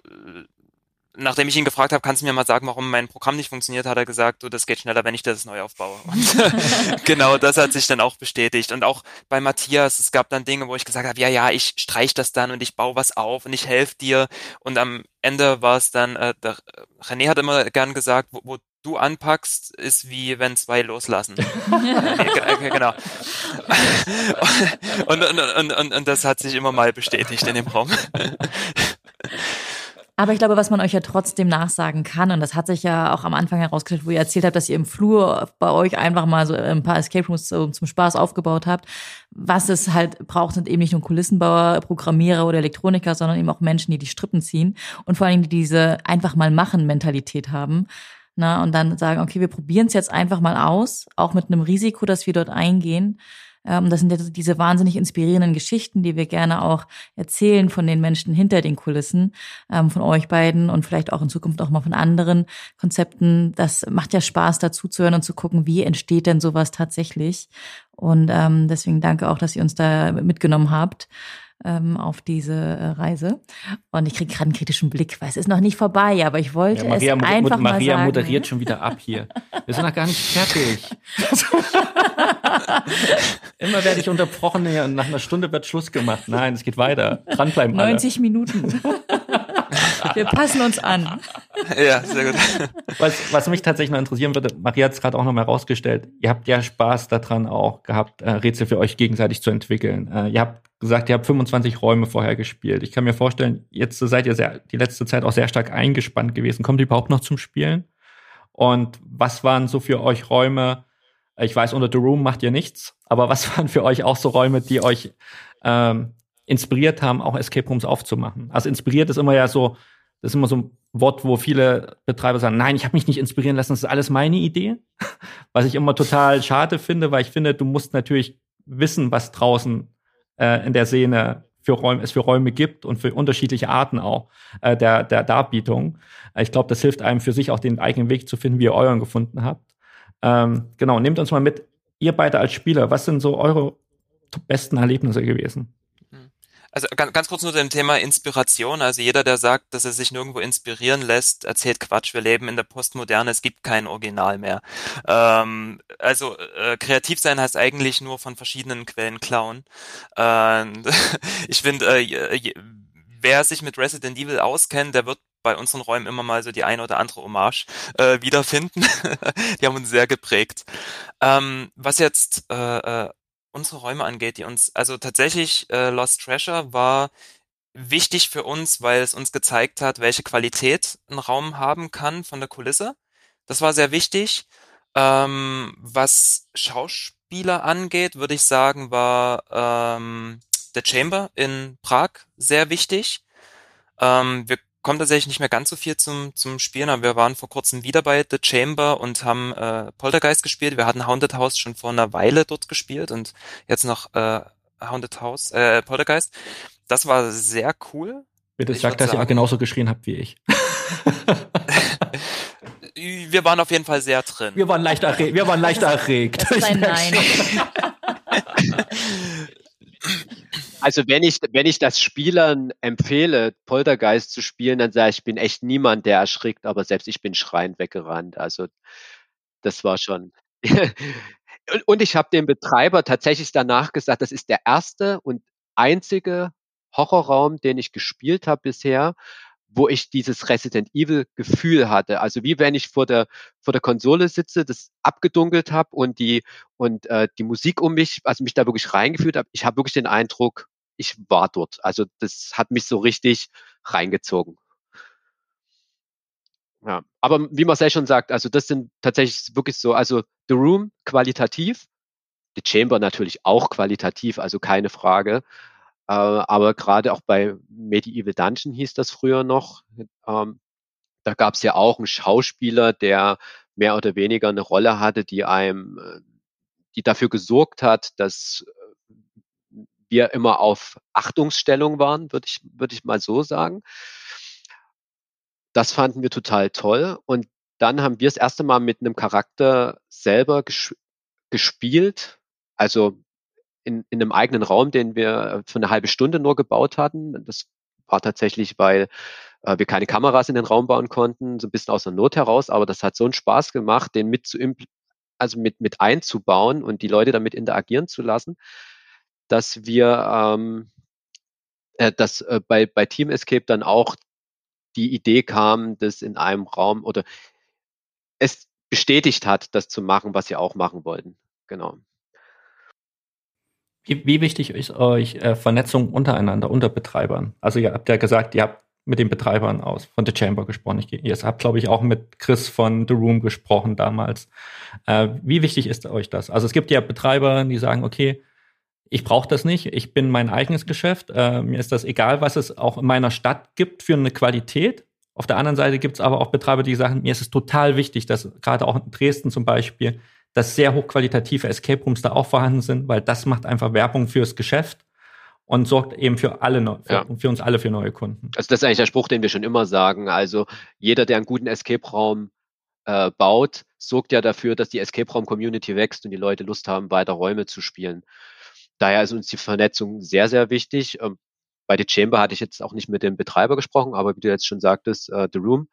nachdem ich ihn gefragt habe, kannst du mir mal sagen, warum mein Programm nicht funktioniert, hat er gesagt, du, das geht schneller, wenn ich das neu aufbaue. Und genau, das hat sich dann auch bestätigt. Und auch bei Matthias, es gab dann Dinge, wo ich gesagt habe, ja, ja, ich streich das dann und ich baue was auf und ich helfe dir. Und am Ende war es dann, äh, der, René hat immer gern gesagt, wo, wo du anpackst, ist wie wenn zwei loslassen. genau. und, und, und, und, und das hat sich immer mal bestätigt in dem Raum. Aber ich glaube, was man euch ja trotzdem nachsagen kann, und das hat sich ja auch am Anfang herausgestellt, wo ihr erzählt habt, dass ihr im Flur bei euch einfach mal so ein paar Escape Rooms zum Spaß aufgebaut habt. Was es halt braucht, sind eben nicht nur Kulissenbauer, Programmierer oder Elektroniker, sondern eben auch Menschen, die die Strippen ziehen und vor allen Dingen, die diese einfach mal machen Mentalität haben. Na, und dann sagen, okay, wir probieren es jetzt einfach mal aus, auch mit einem Risiko, dass wir dort eingehen. Ähm, das sind ja diese wahnsinnig inspirierenden Geschichten, die wir gerne auch erzählen von den Menschen hinter den Kulissen, ähm, von euch beiden und vielleicht auch in Zukunft auch mal von anderen Konzepten. Das macht ja Spaß, dazu zu hören und zu gucken, wie entsteht denn sowas tatsächlich. Und ähm, deswegen danke auch, dass ihr uns da mitgenommen habt ähm, auf diese äh, Reise. Und ich kriege gerade einen kritischen Blick, weil es ist noch nicht vorbei, aber ich wollte ja, Maria, es einfach Maria mal sagen. Maria moderiert schon wieder ab hier. Wir sind noch gar nicht fertig. Immer werde ich unterbrochen und nach einer Stunde wird Schluss gemacht. Nein, es geht weiter. Dranbleiben 90 alle. Minuten. Wir passen uns an. Ja, sehr gut. Was, was mich tatsächlich noch interessieren würde, Maria hat es gerade auch noch mal herausgestellt, ihr habt ja Spaß daran auch gehabt, äh, Rätsel für euch gegenseitig zu entwickeln. Äh, ihr habt gesagt, ihr habt 25 Räume vorher gespielt. Ich kann mir vorstellen, jetzt seid ihr sehr, die letzte Zeit auch sehr stark eingespannt gewesen. Kommt ihr überhaupt noch zum Spielen? Und was waren so für euch Räume? Ich weiß, unter The Room macht ihr nichts, aber was waren für euch auch so Räume, die euch ähm, inspiriert haben, auch Escape Rooms aufzumachen? Also inspiriert ist immer ja so, das ist immer so Wort, wo viele Betreiber sagen, nein, ich habe mich nicht inspirieren lassen, das ist alles meine Idee. Was ich immer total schade finde, weil ich finde, du musst natürlich wissen, was draußen äh, in der Szene für Räume, es für Räume gibt und für unterschiedliche Arten auch äh, der, der Darbietung. Ich glaube, das hilft einem für sich auch den eigenen Weg zu finden, wie ihr euren gefunden habt. Ähm, genau, nehmt uns mal mit, ihr beide als Spieler, was sind so eure besten Erlebnisse gewesen? Also ganz, ganz kurz nur dem Thema Inspiration. Also jeder, der sagt, dass er sich nirgendwo inspirieren lässt, erzählt Quatsch. Wir leben in der Postmoderne, es gibt kein Original mehr. Ähm, also äh, kreativ sein heißt eigentlich nur von verschiedenen Quellen klauen. Äh, ich finde, äh, wer sich mit Resident Evil auskennt, der wird bei unseren Räumen immer mal so die eine oder andere Hommage äh, wiederfinden. die haben uns sehr geprägt. Ähm, was jetzt äh, äh, unsere Räume angeht, die uns, also tatsächlich äh, Lost Treasure war wichtig für uns, weil es uns gezeigt hat, welche Qualität ein Raum haben kann von der Kulisse. Das war sehr wichtig. Ähm, was Schauspieler angeht, würde ich sagen, war ähm, The Chamber in Prag sehr wichtig. Ähm, wir kommt tatsächlich nicht mehr ganz so viel zum, zum Spielen, aber wir waren vor kurzem wieder bei The Chamber und haben äh, Poltergeist gespielt. Wir hatten Haunted House schon vor einer Weile dort gespielt und jetzt noch äh, Haunted House, äh, Poltergeist. Das war sehr cool. Bitte sagt, dass sagen, ihr genauso geschrien habt wie ich. wir waren auf jeden Fall sehr drin. Wir waren leicht erregt. Wir waren leicht erregt. Das ist ein Nein. Also wenn ich, wenn ich das Spielern empfehle, Poltergeist zu spielen, dann sage ich, ich bin echt niemand, der erschrickt, aber selbst ich bin schreiend weggerannt. Also das war schon. und ich habe dem Betreiber tatsächlich danach gesagt, das ist der erste und einzige Horrorraum, den ich gespielt habe bisher, wo ich dieses Resident Evil Gefühl hatte. Also wie wenn ich vor der vor der Konsole sitze, das abgedunkelt habe und die und äh, die Musik um mich, also mich da wirklich reingefühlt habe. Ich habe wirklich den Eindruck, ich war dort. Also das hat mich so richtig reingezogen. Ja, aber wie Marcel schon sagt, also das sind tatsächlich wirklich so, also The Room qualitativ, The Chamber natürlich auch qualitativ, also keine Frage. Äh, aber gerade auch bei Medieval Dungeon hieß das früher noch. Ähm, da gab es ja auch einen Schauspieler, der mehr oder weniger eine Rolle hatte, die einem, äh, die dafür gesorgt hat, dass wir immer auf Achtungsstellung waren, würde ich, würde ich mal so sagen. Das fanden wir total toll. Und dann haben wir das erste Mal mit einem Charakter selber ges gespielt. Also in, in einem eigenen Raum, den wir für eine halbe Stunde nur gebaut hatten. Das war tatsächlich, weil äh, wir keine Kameras in den Raum bauen konnten, so ein bisschen aus der Not heraus, aber das hat so einen Spaß gemacht, den mit zu also mit, mit einzubauen und die Leute damit interagieren zu lassen dass wir ähm, äh, dass äh, bei, bei Team Escape dann auch die Idee kam, das in einem Raum oder es bestätigt hat, das zu machen, was sie auch machen wollten. Genau. Wie, wie wichtig ist euch äh, Vernetzung untereinander, unter Betreibern? Also ihr habt ja gesagt, ihr habt mit den Betreibern aus von The Chamber gesprochen. Ich, ihr habt, glaube ich, auch mit Chris von The Room gesprochen damals. Äh, wie wichtig ist euch das? Also es gibt ja Betreiber, die sagen, okay, ich brauche das nicht, ich bin mein eigenes Geschäft, äh, mir ist das egal, was es auch in meiner Stadt gibt für eine Qualität. Auf der anderen Seite gibt es aber auch Betreiber, die sagen, mir ist es total wichtig, dass gerade auch in Dresden zum Beispiel, dass sehr hochqualitative Escape Rooms da auch vorhanden sind, weil das macht einfach Werbung fürs Geschäft und sorgt eben für alle, für, ja. für uns alle für neue Kunden. Also das ist eigentlich der Spruch, den wir schon immer sagen. Also jeder, der einen guten Escape Raum äh, baut, sorgt ja dafür, dass die Escape Raum Community wächst und die Leute Lust haben, weiter Räume zu spielen. Daher ist uns die Vernetzung sehr, sehr wichtig. Ähm, bei The Chamber hatte ich jetzt auch nicht mit dem Betreiber gesprochen, aber wie du jetzt schon sagtest, uh, The Room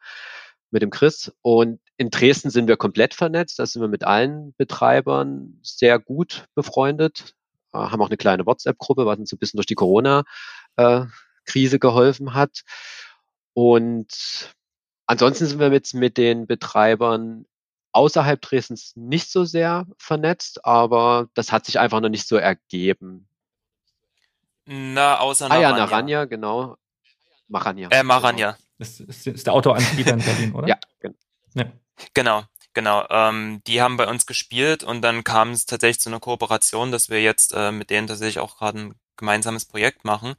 mit dem Chris. Und in Dresden sind wir komplett vernetzt. Da sind wir mit allen Betreibern sehr gut befreundet. Uh, haben auch eine kleine WhatsApp-Gruppe, was uns ein bisschen durch die Corona-Krise uh, geholfen hat. Und ansonsten sind wir jetzt mit den Betreibern außerhalb Dresdens nicht so sehr vernetzt, aber das hat sich einfach noch nicht so ergeben. Na, außer Naranja. Ah ja, Naranja, genau. Maranja. Äh, Maranja. Genau. Das ist, ist der Autoanbieter in Berlin, oder? Ja, genau. Ja. Genau, genau. Ähm, die haben bei uns gespielt und dann kam es tatsächlich zu einer Kooperation, dass wir jetzt äh, mit denen tatsächlich auch gerade ein gemeinsames Projekt machen.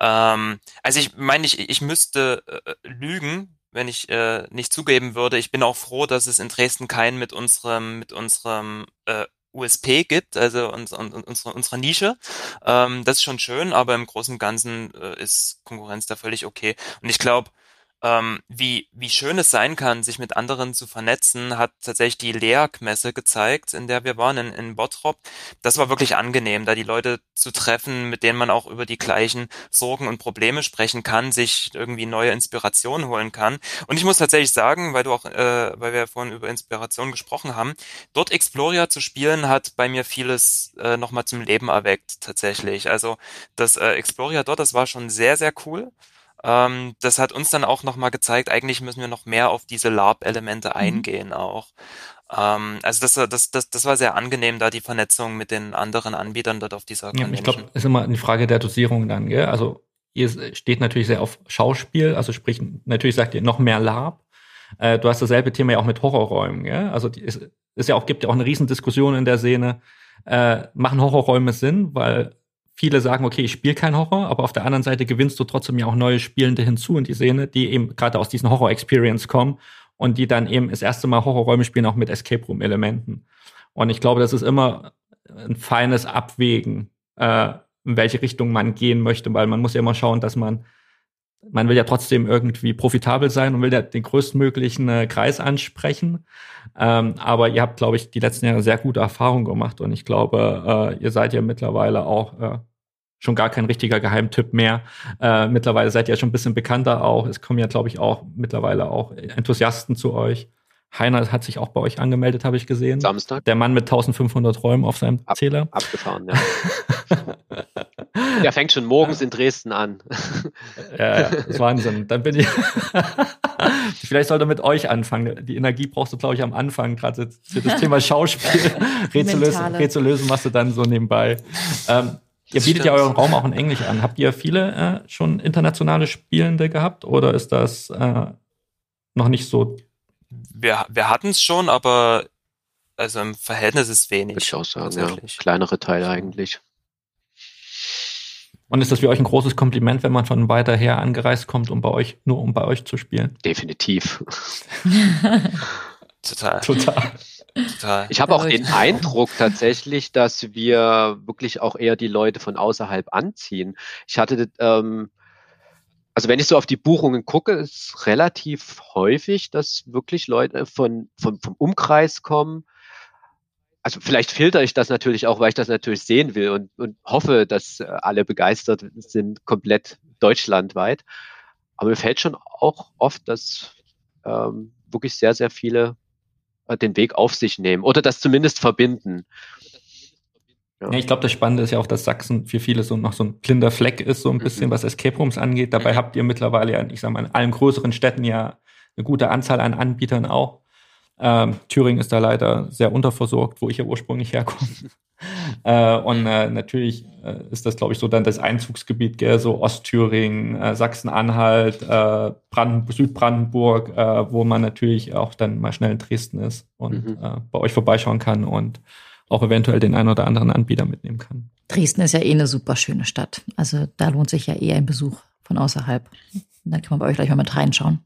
Ähm, also ich meine, ich, ich müsste äh, lügen, wenn ich äh, nicht zugeben würde. Ich bin auch froh, dass es in Dresden keinen mit unserem, mit unserem äh, USP gibt, also uns, uns, unsere, unsere Nische. Ähm, das ist schon schön, aber im Großen und Ganzen äh, ist Konkurrenz da völlig okay. Und ich glaube, ähm, wie, wie schön es sein kann, sich mit anderen zu vernetzen, hat tatsächlich die LEAG-Messe gezeigt, in der wir waren, in, in Bottrop. Das war wirklich angenehm, da die Leute zu treffen, mit denen man auch über die gleichen Sorgen und Probleme sprechen kann, sich irgendwie neue Inspiration holen kann. Und ich muss tatsächlich sagen, weil du auch, äh, weil wir vorhin über Inspiration gesprochen haben, dort Exploria zu spielen, hat bei mir vieles äh, nochmal zum Leben erweckt, tatsächlich. Also das äh, Exploria dort, das war schon sehr, sehr cool. Ähm, das hat uns dann auch nochmal gezeigt, eigentlich müssen wir noch mehr auf diese LARP-Elemente mhm. eingehen auch. Ähm, also das, das, das, das war sehr angenehm, da die Vernetzung mit den anderen Anbietern dort auf dieser Convention. Ja, ich glaube, ist immer eine Frage der Dosierung dann, gell? Also ihr steht natürlich sehr auf Schauspiel, also sprich, natürlich sagt ihr noch mehr LARP. Äh, du hast dasselbe Thema ja auch mit Horrorräumen, gell? Also es ist ja auch, gibt ja auch eine Riesendiskussion in der Szene. Äh, machen Horrorräume Sinn, weil viele sagen, okay, ich spiele kein Horror, aber auf der anderen Seite gewinnst du trotzdem ja auch neue Spielende hinzu in die Szene, die eben gerade aus diesen Horror-Experience kommen und die dann eben das erste Mal Horrorräume spielen, auch mit Escape Room-Elementen. Und ich glaube, das ist immer ein feines Abwägen, äh, in welche Richtung man gehen möchte, weil man muss ja immer schauen, dass man man will ja trotzdem irgendwie profitabel sein und will ja den größtmöglichen äh, Kreis ansprechen. Ähm, aber ihr habt, glaube ich, die letzten Jahre sehr gute Erfahrungen gemacht und ich glaube, äh, ihr seid ja mittlerweile auch äh, schon gar kein richtiger Geheimtipp mehr. Äh, mittlerweile seid ihr schon ein bisschen bekannter auch. Es kommen ja, glaube ich, auch mittlerweile auch Enthusiasten zu euch. Heiner hat sich auch bei euch angemeldet, habe ich gesehen. Samstag. Der Mann mit 1500 Räumen auf seinem Ab, Zähler. Abgefahren, ja. Der fängt schon morgens in Dresden an. Ja, ja, das ist Wahnsinn. Dann bin ich. Vielleicht sollte er mit euch anfangen. Die Energie brauchst du, glaube ich, am Anfang, gerade für das Thema Schauspiel. Rätsel lösen, Rätsel lösen machst du dann so nebenbei. Ähm, ihr bietet ja euren Raum auch in Englisch an. Habt ihr viele äh, schon internationale Spielende gehabt oder ist das äh, noch nicht so? Wir, wir hatten es schon, aber also im Verhältnis ist wenig. Würde ich auch sagen, ja. Kleinere Teile eigentlich. Und ist das für euch ein großes Kompliment, wenn man von weiter her angereist kommt, um bei euch, nur um bei euch zu spielen? Definitiv. Total. Total. Total. Ich habe auch den Eindruck tatsächlich, dass wir wirklich auch eher die Leute von außerhalb anziehen. Ich hatte, ähm, also wenn ich so auf die Buchungen gucke, ist relativ häufig, dass wirklich Leute von, von vom Umkreis kommen, also vielleicht filter ich das natürlich auch, weil ich das natürlich sehen will und, und hoffe, dass äh, alle begeistert sind, komplett deutschlandweit. Aber mir fällt schon auch oft, dass ähm, wirklich sehr, sehr viele äh, den Weg auf sich nehmen oder das zumindest verbinden. Ja. ja ich glaube, das Spannende ist ja auch, dass Sachsen für viele so noch so ein blinder Fleck ist, so ein bisschen, mhm. was Escape Rooms angeht. Dabei mhm. habt ihr mittlerweile ja, ich sag mal, in allen größeren Städten ja eine gute Anzahl an Anbietern auch. Ähm, Thüringen ist da leider sehr unterversorgt, wo ich ja ursprünglich herkomme. äh, und äh, natürlich äh, ist das, glaube ich, so dann das Einzugsgebiet, gell? so Ostthüringen, äh, Sachsen-Anhalt, äh, Brandenburg, Südbrandenburg, äh, wo man natürlich auch dann mal schnell in Dresden ist und mhm. bei euch vorbeischauen kann und auch eventuell den einen oder anderen Anbieter mitnehmen kann. Dresden ist ja eh eine super schöne Stadt. Also da lohnt sich ja eh ein Besuch von außerhalb. dann kann man bei euch gleich mal mit reinschauen.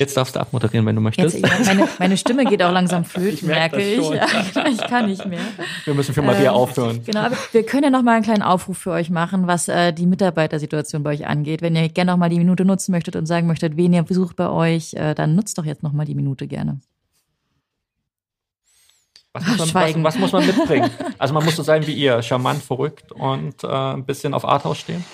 Jetzt darfst du abmoderieren, wenn du möchtest. Jetzt, meine, meine, Stimme geht auch langsam flöten, ich merke, merke ich. Ja, ich kann nicht mehr. Wir müssen für Maria ähm, aufhören. Genau, aber wir können ja noch mal einen kleinen Aufruf für euch machen, was äh, die Mitarbeitersituation bei euch angeht. Wenn ihr gerne noch mal die Minute nutzen möchtet und sagen möchtet, wen ihr besucht bei euch, äh, dann nutzt doch jetzt noch mal die Minute gerne. Was muss, man, was, was muss man mitbringen? Also man muss so sein wie ihr, charmant, verrückt und äh, ein bisschen auf Arthouse stehen.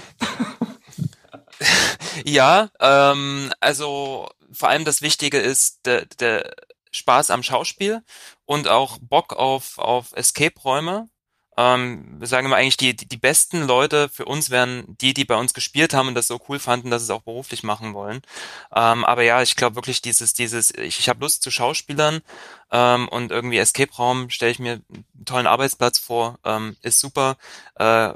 ja, ähm, also vor allem das Wichtige ist der, der Spaß am Schauspiel und auch Bock auf, auf Escape-Räume. Ähm, wir sagen immer eigentlich, die, die, besten Leute für uns wären die, die bei uns gespielt haben und das so cool fanden, dass sie es auch beruflich machen wollen. Ähm, aber ja, ich glaube wirklich dieses, dieses, ich, ich habe Lust zu Schauspielern ähm, und irgendwie Escape-Raum stelle ich mir einen tollen Arbeitsplatz vor, ähm, ist super. Äh,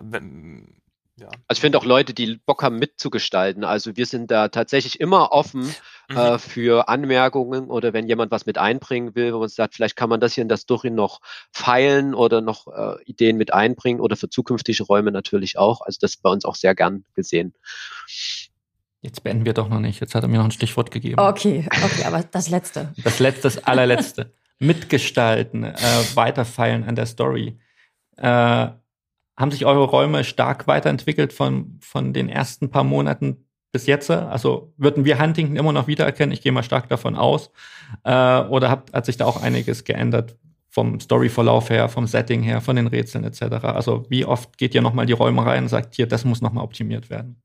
ja. Also ich finde auch Leute, die Bock haben mitzugestalten. Also wir sind da tatsächlich immer offen mhm. äh, für Anmerkungen oder wenn jemand was mit einbringen will, wo man sagt, vielleicht kann man das hier in das Durchin noch feilen oder noch äh, Ideen mit einbringen oder für zukünftige Räume natürlich auch. Also das ist bei uns auch sehr gern gesehen. Jetzt beenden wir doch noch nicht. Jetzt hat er mir noch ein Stichwort gegeben. Okay, okay, aber das letzte. Das letzte, das allerletzte. Mitgestalten, äh, weiterfeilen an der Story. Äh, haben sich eure Räume stark weiterentwickelt von, von den ersten paar Monaten bis jetzt? Also würden wir Huntington immer noch wiedererkennen? Ich gehe mal stark davon aus. Äh, oder hat, hat sich da auch einiges geändert vom Storyverlauf her, vom Setting her, von den Rätseln etc.? Also wie oft geht ihr nochmal die Räume rein und sagt, hier, das muss nochmal optimiert werden?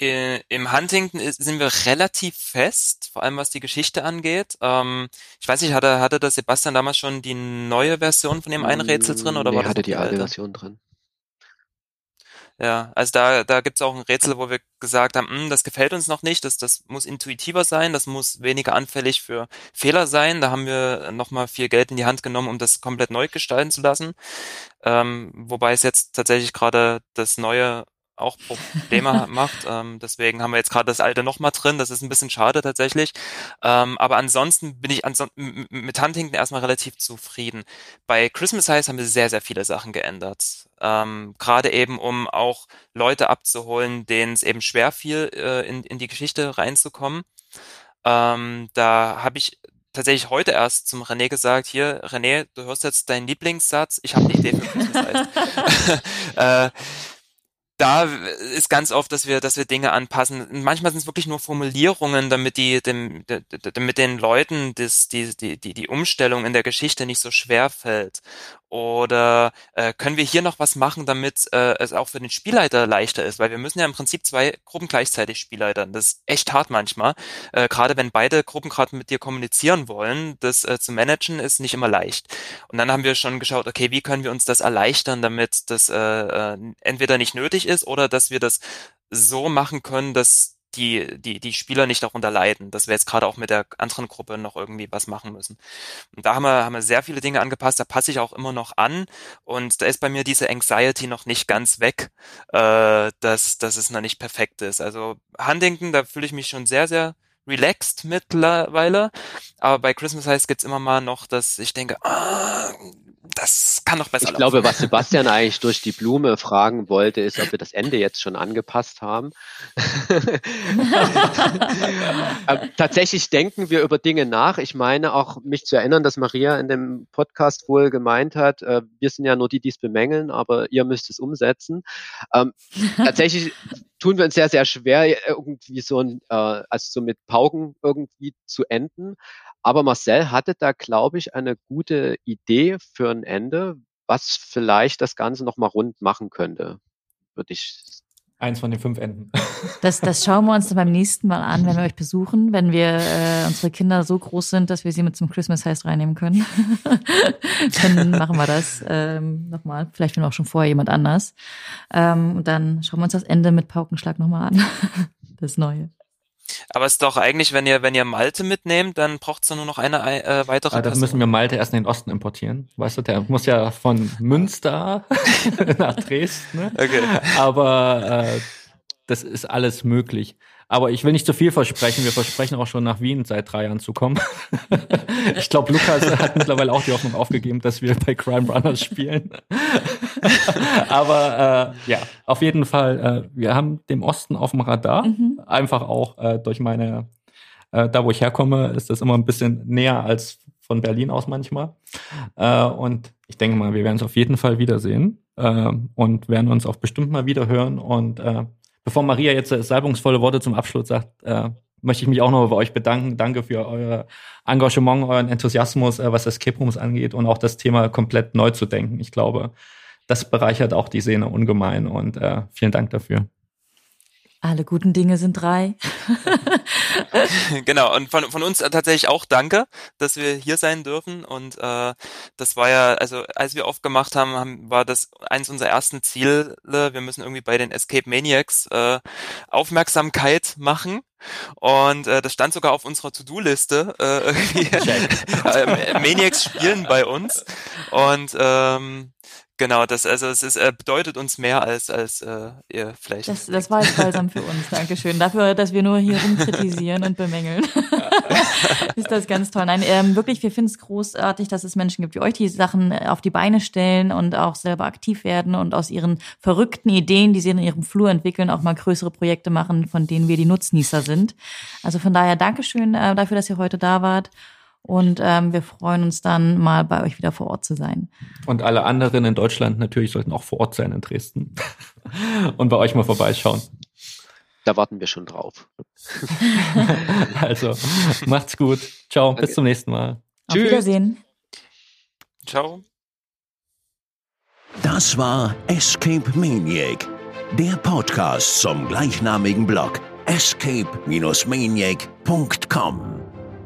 Äh, Im Huntington sind wir relativ fest, vor allem was die Geschichte angeht. Ähm, ich weiß nicht, hatte, hatte der Sebastian damals schon die neue Version von dem einen Rätsel drin oder nee, war hatte die alte? Version drin. Ja, also da, da gibt's auch ein Rätsel, wo wir gesagt haben, "Hm, das gefällt uns noch nicht, das, das muss intuitiver sein, das muss weniger anfällig für Fehler sein. Da haben wir nochmal viel Geld in die Hand genommen, um das komplett neu gestalten zu lassen. Ähm, wobei es jetzt tatsächlich gerade das Neue auch Probleme macht. Ähm, deswegen haben wir jetzt gerade das Alte nochmal drin. Das ist ein bisschen schade tatsächlich. Ähm, aber ansonsten bin ich anson mit Huntington erstmal relativ zufrieden. Bei Christmas Heights haben wir sehr, sehr viele Sachen geändert. Ähm, gerade eben, um auch Leute abzuholen, denen es eben schwer fiel, äh, in, in die Geschichte reinzukommen. Ähm, da habe ich tatsächlich heute erst zum René gesagt, hier, René, du hörst jetzt deinen Lieblingssatz, ich habe eine Idee für Christmas Heights. äh, da ist ganz oft, dass wir, dass wir Dinge anpassen. Manchmal sind es wirklich nur Formulierungen, damit die, dem, damit den Leuten das, die, die, die, die Umstellung in der Geschichte nicht so schwer fällt. Oder äh, können wir hier noch was machen, damit äh, es auch für den Spielleiter leichter ist? Weil wir müssen ja im Prinzip zwei Gruppen gleichzeitig spielleitern. Das ist echt hart manchmal. Äh, gerade wenn beide Gruppen gerade mit dir kommunizieren wollen, das äh, zu managen ist nicht immer leicht. Und dann haben wir schon geschaut, okay, wie können wir uns das erleichtern, damit das äh, äh, entweder nicht nötig ist oder dass wir das so machen können, dass die, die, die Spieler nicht darunter leiden, dass wir jetzt gerade auch mit der anderen Gruppe noch irgendwie was machen müssen. Und da haben wir, haben wir sehr viele Dinge angepasst, da passe ich auch immer noch an und da ist bei mir diese Anxiety noch nicht ganz weg, äh, dass, dass es noch nicht perfekt ist. Also Huntington, da fühle ich mich schon sehr, sehr relaxed mittlerweile, aber bei Christmas Heights gibt's immer mal noch, dass ich denke, ah, das kann noch besser Ich glaube, laufen. was Sebastian eigentlich durch die Blume fragen wollte, ist, ob wir das Ende jetzt schon angepasst haben. Ähm, Tatsächlich denken wir über Dinge nach. Ich meine auch, mich zu erinnern, dass Maria in dem Podcast wohl gemeint hat, äh, wir sind ja nur die, die es bemängeln, aber ihr müsst es umsetzen. Ähm, tatsächlich tun wir uns sehr, sehr schwer, irgendwie so ein, äh, also so mit Pauken irgendwie zu enden. Aber Marcel hatte da, glaube ich, eine gute Idee für ein Ende, was vielleicht das Ganze nochmal rund machen könnte, würde ich. Eins von den fünf Enden. Das, das schauen wir uns dann beim nächsten Mal an, wenn wir euch besuchen, wenn wir äh, unsere Kinder so groß sind, dass wir sie mit zum Christmas Heist reinnehmen können. dann machen wir das ähm, nochmal. Vielleicht will auch schon vorher jemand anders. Ähm, und dann schauen wir uns das Ende mit Paukenschlag nochmal an. Das Neue. Aber es ist doch eigentlich, wenn ihr, wenn ihr Malte mitnehmt, dann braucht's doch nur noch eine äh, weitere Aber das Person. müssen wir Malte erst in den Osten importieren. Weißt du, der muss ja von Münster nach Dresden. Ne? Okay. Aber äh, das ist alles möglich. Aber ich will nicht zu viel versprechen. Wir versprechen auch schon nach Wien seit drei Jahren zu kommen. ich glaube, Lukas hat mittlerweile auch die Hoffnung aufgegeben, dass wir bei Crime Runners spielen. Aber äh, ja, auf jeden Fall, äh, wir haben den Osten auf dem Radar. Mhm. Einfach auch äh, durch meine, äh, da wo ich herkomme, ist das immer ein bisschen näher als von Berlin aus manchmal. Äh, und ich denke mal, wir werden uns auf jeden Fall wiedersehen äh, und werden uns auch bestimmt mal wieder hören. Und äh, bevor Maria jetzt äh, salbungsvolle Worte zum Abschluss sagt, äh, möchte ich mich auch noch bei euch bedanken. Danke für euer Engagement, euren Enthusiasmus, äh, was Escape Rooms angeht und auch das Thema komplett neu zu denken. Ich glaube, das bereichert auch die Szene ungemein und äh, vielen Dank dafür. Alle guten Dinge sind drei. genau, und von, von uns tatsächlich auch danke, dass wir hier sein dürfen. Und äh, das war ja, also als wir aufgemacht haben, haben war das eins unserer ersten Ziele. Wir müssen irgendwie bei den Escape Maniacs äh, Aufmerksamkeit machen. Und äh, das stand sogar auf unserer To-Do-Liste. Äh, irgendwie. äh, Maniacs spielen bei uns. Und ähm, Genau, das also es ist, bedeutet uns mehr als als äh, ihr vielleicht. Das, das war jetzt balsam für uns. Dankeschön. Dafür, dass wir nur hier rumkritisieren und bemängeln. ist das ganz toll. Nein, ähm, wirklich, wir finden es großartig, dass es Menschen gibt wie euch, die Sachen äh, auf die Beine stellen und auch selber aktiv werden und aus ihren verrückten Ideen, die sie in ihrem Flur entwickeln, auch mal größere Projekte machen, von denen wir die Nutznießer sind. Also von daher Dankeschön äh, dafür, dass ihr heute da wart. Und ähm, wir freuen uns dann mal bei euch wieder vor Ort zu sein. Und alle anderen in Deutschland natürlich sollten auch vor Ort sein in Dresden und bei euch mal vorbeischauen. Da warten wir schon drauf. also, macht's gut. Ciao, okay. bis zum nächsten Mal. Auf Tschüss. Wiedersehen. Ciao. Das war Escape Maniac, der Podcast zum gleichnamigen Blog escape-maniac.com.